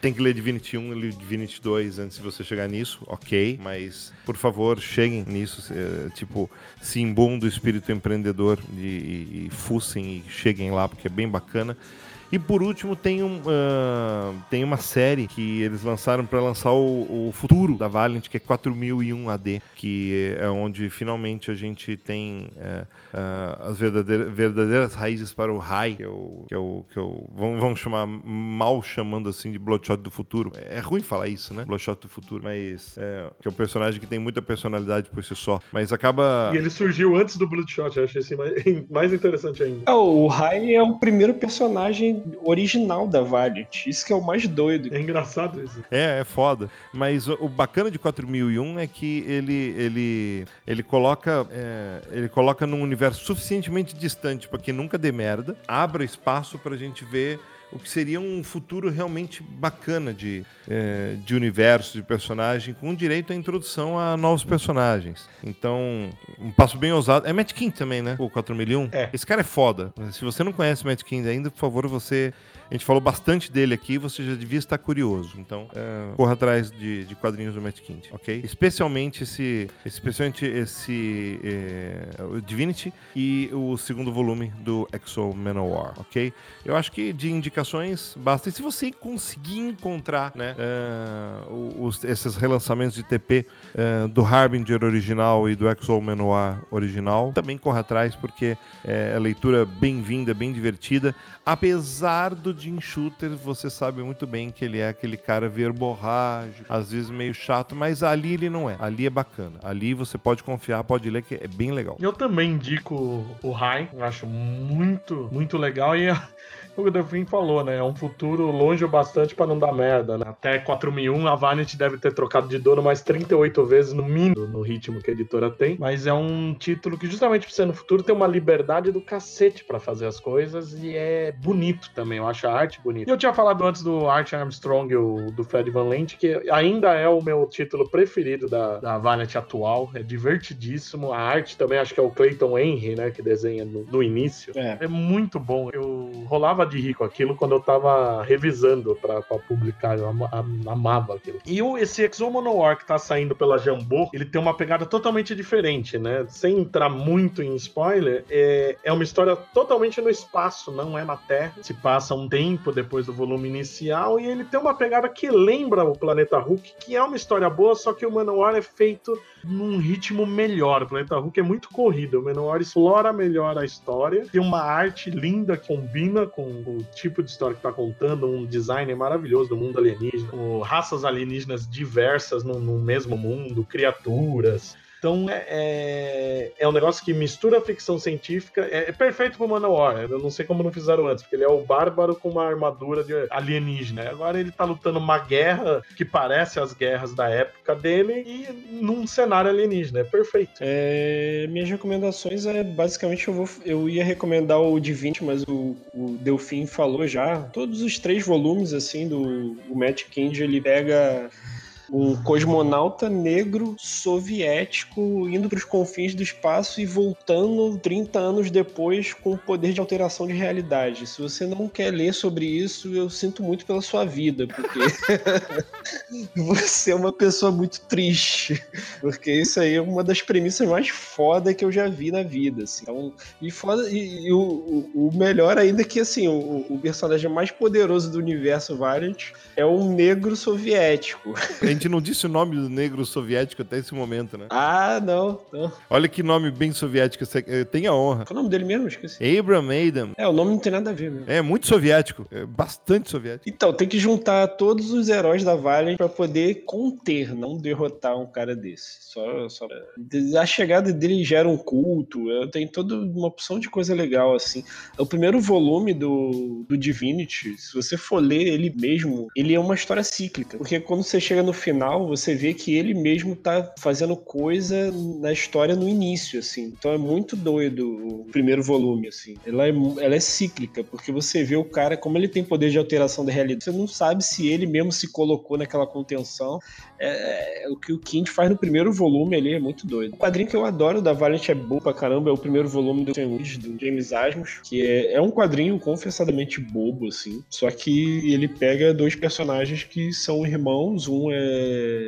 Tem que ler Divinity 1 e Divinity 2 antes de você chegar nisso, ok, mas por favor, cheguem nisso, é, tipo, se imbam do espírito empreendedor e, e, e fuçem e cheguem lá, porque é bem bacana. E por último, tem, um, ah, tem uma série que eles lançaram para lançar o, o futuro da Valiant, que é 4001 AD, que é onde finalmente a gente tem é, ah, as verdadeiras, verdadeiras raízes para o Rai, que é o. Que é o, que é o vamos, vamos chamar mal chamando assim de Bloodshot do futuro. É ruim falar isso, né? Bloodshot do futuro, mas é, que é um personagem que tem muita personalidade por si só. Mas acaba. E ele surgiu antes do Bloodshot, eu achei isso mais, mais interessante ainda. Ah, o Rai é o primeiro personagem original da Valiant, isso que é o mais doido. É engraçado isso. É, é foda. Mas o, o bacana de 4001 é que ele ele ele coloca é, ele coloca num universo suficientemente distante para que nunca dê merda, abra espaço pra gente ver o que seria um futuro realmente bacana de, é, de universo, de personagem, com direito à introdução a novos personagens. Então, um passo bem ousado. É Matt King também, né? O 4001. É. Esse cara é foda. Se você não conhece Matt King ainda, por favor, você A gente falou bastante dele aqui, você já devia estar curioso. Então, é, corra atrás de, de, quadrinhos do Matt Kindt, ok? Especialmente esse, especialmente esse é, Divinity e o segundo volume do Exo Manowar, ok? Eu acho que de indicações basta. E se você conseguir encontrar, né, é, os, esses relançamentos de TP do Harbinger original e do Exo Manowar original, também corra atrás porque é, é leitura bem-vinda, bem divertida. Apesar do Jim Shooter, você sabe muito bem que ele é aquele cara verborrágico, às vezes meio chato, mas ali ele não é. Ali é bacana. Ali você pode confiar, pode ler que é bem legal. Eu também indico o High, eu acho muito, muito legal e o Delfim falou, né? É um futuro longe bastante para não dar merda, né? Até 4001 a Vanity deve ter trocado de dono mais 38 vezes no mínimo no ritmo que a editora tem, mas é um título que justamente por ser no futuro tem uma liberdade do cacete para fazer as coisas e é bonito também, eu acho a arte bonita. E eu tinha falado antes do Art Armstrong, o, do Fred Van Lent, que ainda é o meu título preferido da, da Vanity atual, é divertidíssimo, a arte também acho que é o Clayton Henry, né, que desenha no, no início. É. é muito bom. Eu rolava de rir com aquilo quando eu tava revisando pra, pra publicar. Eu am, am, amava aquilo. E o, esse Exo Manowar que tá saindo pela Jambô, ele tem uma pegada totalmente diferente, né? Sem entrar muito em spoiler, é, é uma história totalmente no espaço, não é na Terra. Se passa um tempo depois do volume inicial e ele tem uma pegada que lembra o Planeta Hulk, que é uma história boa, só que o Manowar é feito num ritmo melhor. O Planeta Hulk é muito corrido, o Manowar explora melhor a história, tem uma arte linda que combina com o tipo de história que tá contando, um design maravilhoso do mundo alienígena, raças alienígenas diversas no, no mesmo mundo, criaturas. Então é, é, é, um negócio que mistura ficção científica. É, é perfeito pro Manowar. Eu não sei como não fizeram antes, porque ele é o bárbaro com uma armadura de alienígena. Agora ele tá lutando uma guerra que parece as guerras da época dele e num cenário alienígena. É perfeito. É, minhas recomendações é basicamente eu, vou, eu ia recomendar o de 20, mas o, o Delfim falou já. Todos os três volumes assim do Matt Kindy, ele pega um cosmonauta negro soviético indo para os confins do espaço e voltando 30 anos depois com o poder de alteração de realidade. Se você não quer ler sobre isso, eu sinto muito pela sua vida, porque você é uma pessoa muito triste. Porque isso aí é uma das premissas mais foda que eu já vi na vida. Assim. Então, e foda, e, e o, o, melhor ainda é que assim, o, o personagem mais poderoso do universo Variant é um negro soviético gente não disse o nome do negro soviético até esse momento, né? Ah, não, não. Olha que nome bem soviético. Tem a honra. Qual é o nome dele mesmo? Esqueci. Abram Adam. É, o nome não tem nada a ver mesmo. É muito soviético. É bastante soviético. Então, tem que juntar todos os heróis da Valiant para poder conter, não derrotar um cara desse. Só, só... A chegada dele gera um culto. Tem toda uma opção de coisa legal, assim. O primeiro volume do, do Divinity, se você for ler ele mesmo, ele é uma história cíclica. Porque quando você chega no final final, você vê que ele mesmo tá fazendo coisa na história no início, assim. Então é muito doido o primeiro volume, assim. Ela é, ela é cíclica, porque você vê o cara, como ele tem poder de alteração da realidade, você não sabe se ele mesmo se colocou naquela contenção. É, é o que o Kind faz no primeiro volume ali é muito doido. O quadrinho que eu adoro da Valiant é bom pra caramba, é o primeiro volume do do James Asmus, que é, é um quadrinho confessadamente bobo, assim. Só que ele pega dois personagens que são irmãos, um é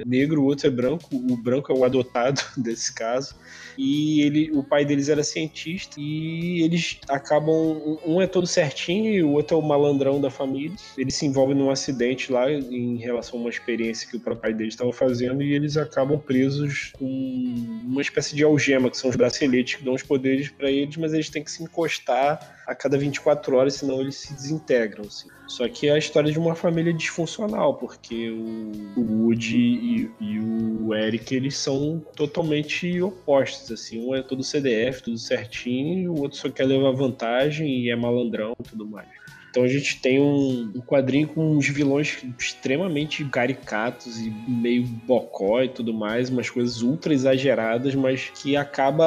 negro, o outro é branco. O branco é o adotado desse caso. E ele, o pai deles era cientista e eles acabam. Um é todo certinho e o outro é o malandrão da família. Eles se envolvem num acidente lá em relação a uma experiência que o pai deles estava fazendo e eles acabam presos com uma espécie de algema, que são os braceletes que dão os poderes para eles, mas eles têm que se encostar a cada 24 horas, senão eles se desintegram. Assim. Só que é a história de uma família disfuncional, porque o, Woody e, e, o Eric eles são totalmente opostos. Assim, um é todo CDF, tudo certinho, o outro só quer levar vantagem e é malandrão e tudo mais. Então a gente tem um, um, quadrinho com uns vilões extremamente caricatos e meio bocó e tudo mais, umas coisas ultra exageradas, mas que acaba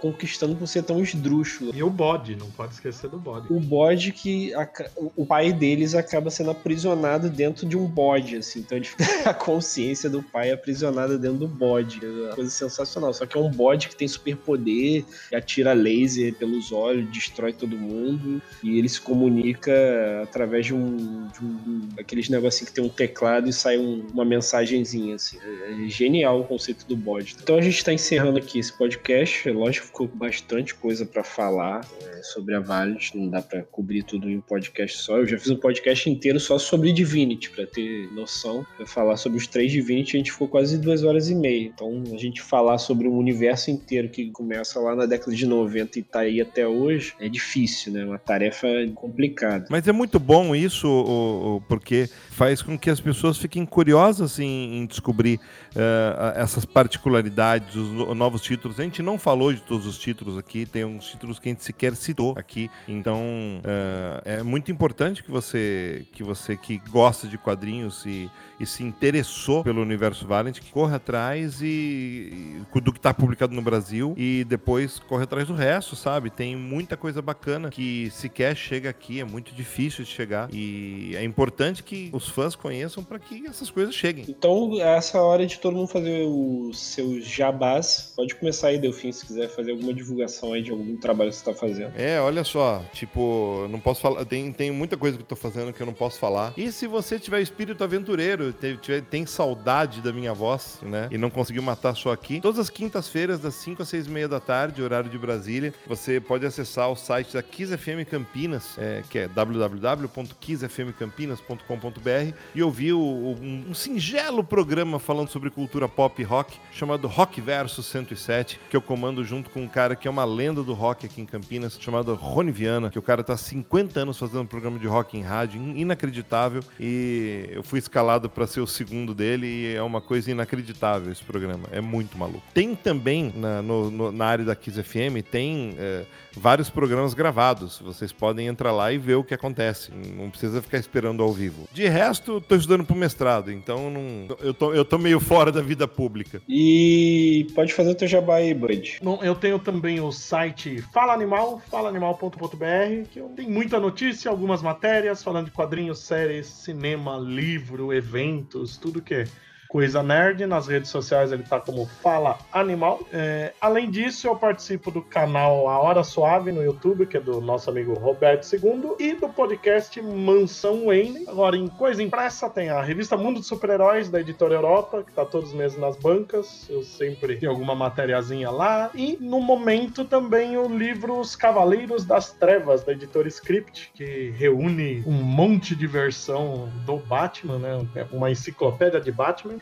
conquistando por ser tão esdrúxulo. E o bode, não pode esquecer do bode. O bode que a, o pai deles acaba sendo aprisionado dentro de um bode, assim. Então a consciência do pai é aprisionada dentro do bode. É uma coisa sensacional. Só que é um bode que tem superpoder, atira laser pelos olhos, destrói todo mundo e ele se comunica explica através de um, de um aqueles negocinho que tem um teclado e sai um, uma mensagenzinha assim. É, é genial o conceito do bode. Então a gente está encerrando aqui esse podcast. É lógico ficou bastante coisa para falar é, sobre a Valiant, não dá para cobrir tudo em um podcast só. Eu já fiz um podcast inteiro só sobre Divinity para ter noção, para falar sobre os três Divinity, a gente ficou quase duas horas e meia. Então a gente falar sobre o universo inteiro que começa lá na década de 90 e tá aí até hoje é difícil, né? Uma tarefa complicada. Mas é muito bom isso, porque faz com que as pessoas fiquem curiosas em, em descobrir uh, essas particularidades, os novos títulos. A gente não falou de todos os títulos aqui, tem uns títulos que a gente sequer citou aqui. Então uh, é muito importante que você que você que gosta de quadrinhos e, e se interessou pelo universo Valiant, que corra atrás e, e do que está publicado no Brasil e depois corre atrás do resto, sabe? Tem muita coisa bacana que sequer chega aqui, é muito difícil de chegar e é importante que os fãs conheçam para que essas coisas cheguem. Então, essa hora de todo mundo fazer os seus jabás. Pode começar aí, Delfim, se quiser fazer alguma divulgação aí de algum trabalho que você está fazendo. É, olha só, tipo, não posso falar, tem, tem muita coisa que eu tô fazendo que eu não posso falar. E se você tiver espírito aventureiro, tiver, tem saudade da minha voz, né, e não conseguiu matar só aqui, todas as quintas-feiras, das 5 às 6 e meia da tarde, horário de Brasília, você pode acessar o site da Kiss FM Campinas, é, que é www.kissfmcampinas.com.br e ouvir o, um, um singelo programa falando sobre cultura pop e rock, chamado Rock Verso 107, que eu comando junto com um cara que é uma lenda do rock aqui em Campinas, chamado Rony Viana, que o cara tá há 50 anos fazendo um programa de rock em rádio, inacreditável, e eu fui escalado para ser o segundo dele, e é uma coisa inacreditável esse programa, é muito maluco. Tem também, na, no, no, na área da Kiss FM, tem é, vários programas gravados, vocês podem entrar lá e ver o que acontece, não precisa ficar esperando ao vivo. De resto, tô estudando pro mestrado, então não, eu, tô, eu tô meio fora da vida pública. E pode fazer o teu jabá aí, Bud. Eu tenho também o site Fala Animal, falaanimal.br, que tem muita notícia, algumas matérias falando de quadrinhos, séries, cinema, livro, eventos, tudo que é Coisa Nerd. Nas redes sociais ele tá como Fala Animal. É, além disso, eu participo do canal A Hora Suave no YouTube, que é do nosso amigo Roberto II, e do podcast Mansão Wayne. Agora, em coisa impressa, tem a revista Mundo de Super-Heróis, da Editora Europa, que tá todos os meses nas bancas. Eu sempre tenho alguma matériazinha lá. E, no momento, também o livro Os Cavaleiros das Trevas, da Editora Script, que reúne um monte de versão do Batman, né? Uma enciclopédia de Batman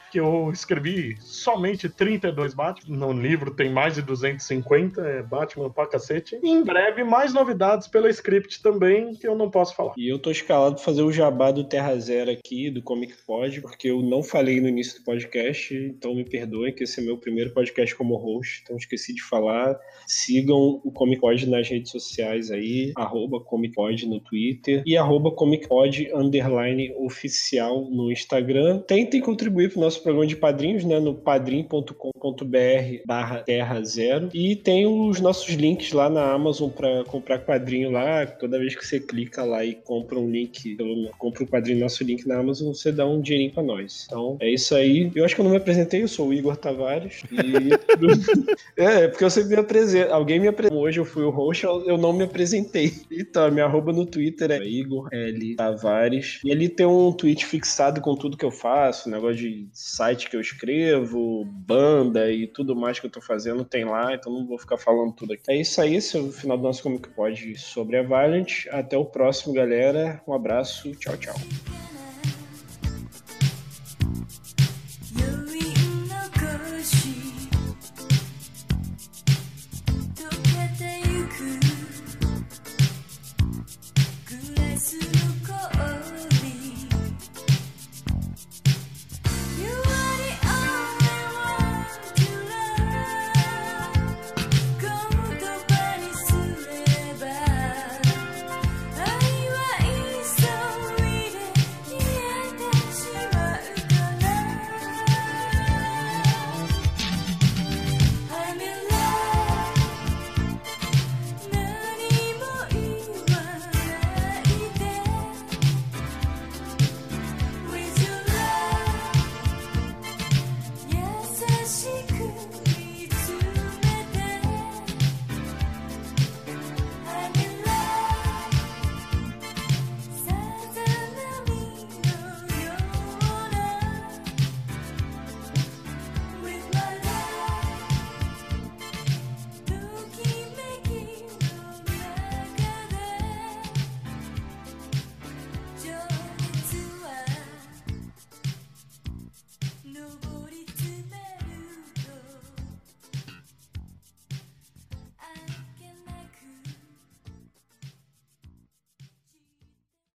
que eu escrevi somente 32 Batman. No livro tem mais de 250, é Batman pra cacete. Em breve, mais novidades pela script também, que eu não posso falar. E eu tô escalado pra fazer o jabá do Terra Zero aqui, do Comic Pod, porque eu não falei no início do podcast, então me perdoem que esse é meu primeiro podcast como host, então esqueci de falar. Sigam o Comic Pod nas redes sociais aí, arroba Comic Pod no Twitter e arroba Comic Pod underline oficial no Instagram. Tentem contribuir pro nosso programa de padrinhos, né, no padrim.com.br barra terra zero. E tem os nossos links lá na Amazon para comprar quadrinho lá. Toda vez que você clica lá e compra um link, compra um quadrinho nosso link na Amazon, você dá um dinheirinho para nós. Então é isso aí. Eu acho que eu não me apresentei, eu sou o Igor Tavares. E... é, porque eu sempre me apresento. Alguém me apresentou. Hoje eu fui o host, eu não me apresentei. Então, minha arroba no Twitter é Igor L. Tavares. E ali tem um tweet fixado com tudo que eu faço, negócio de site que eu escrevo, banda e tudo mais que eu tô fazendo tem lá, então não vou ficar falando tudo aqui. É isso aí, o final do nosso Comic Pod sobre a Valiant. Até o próximo, galera. Um abraço, tchau, tchau.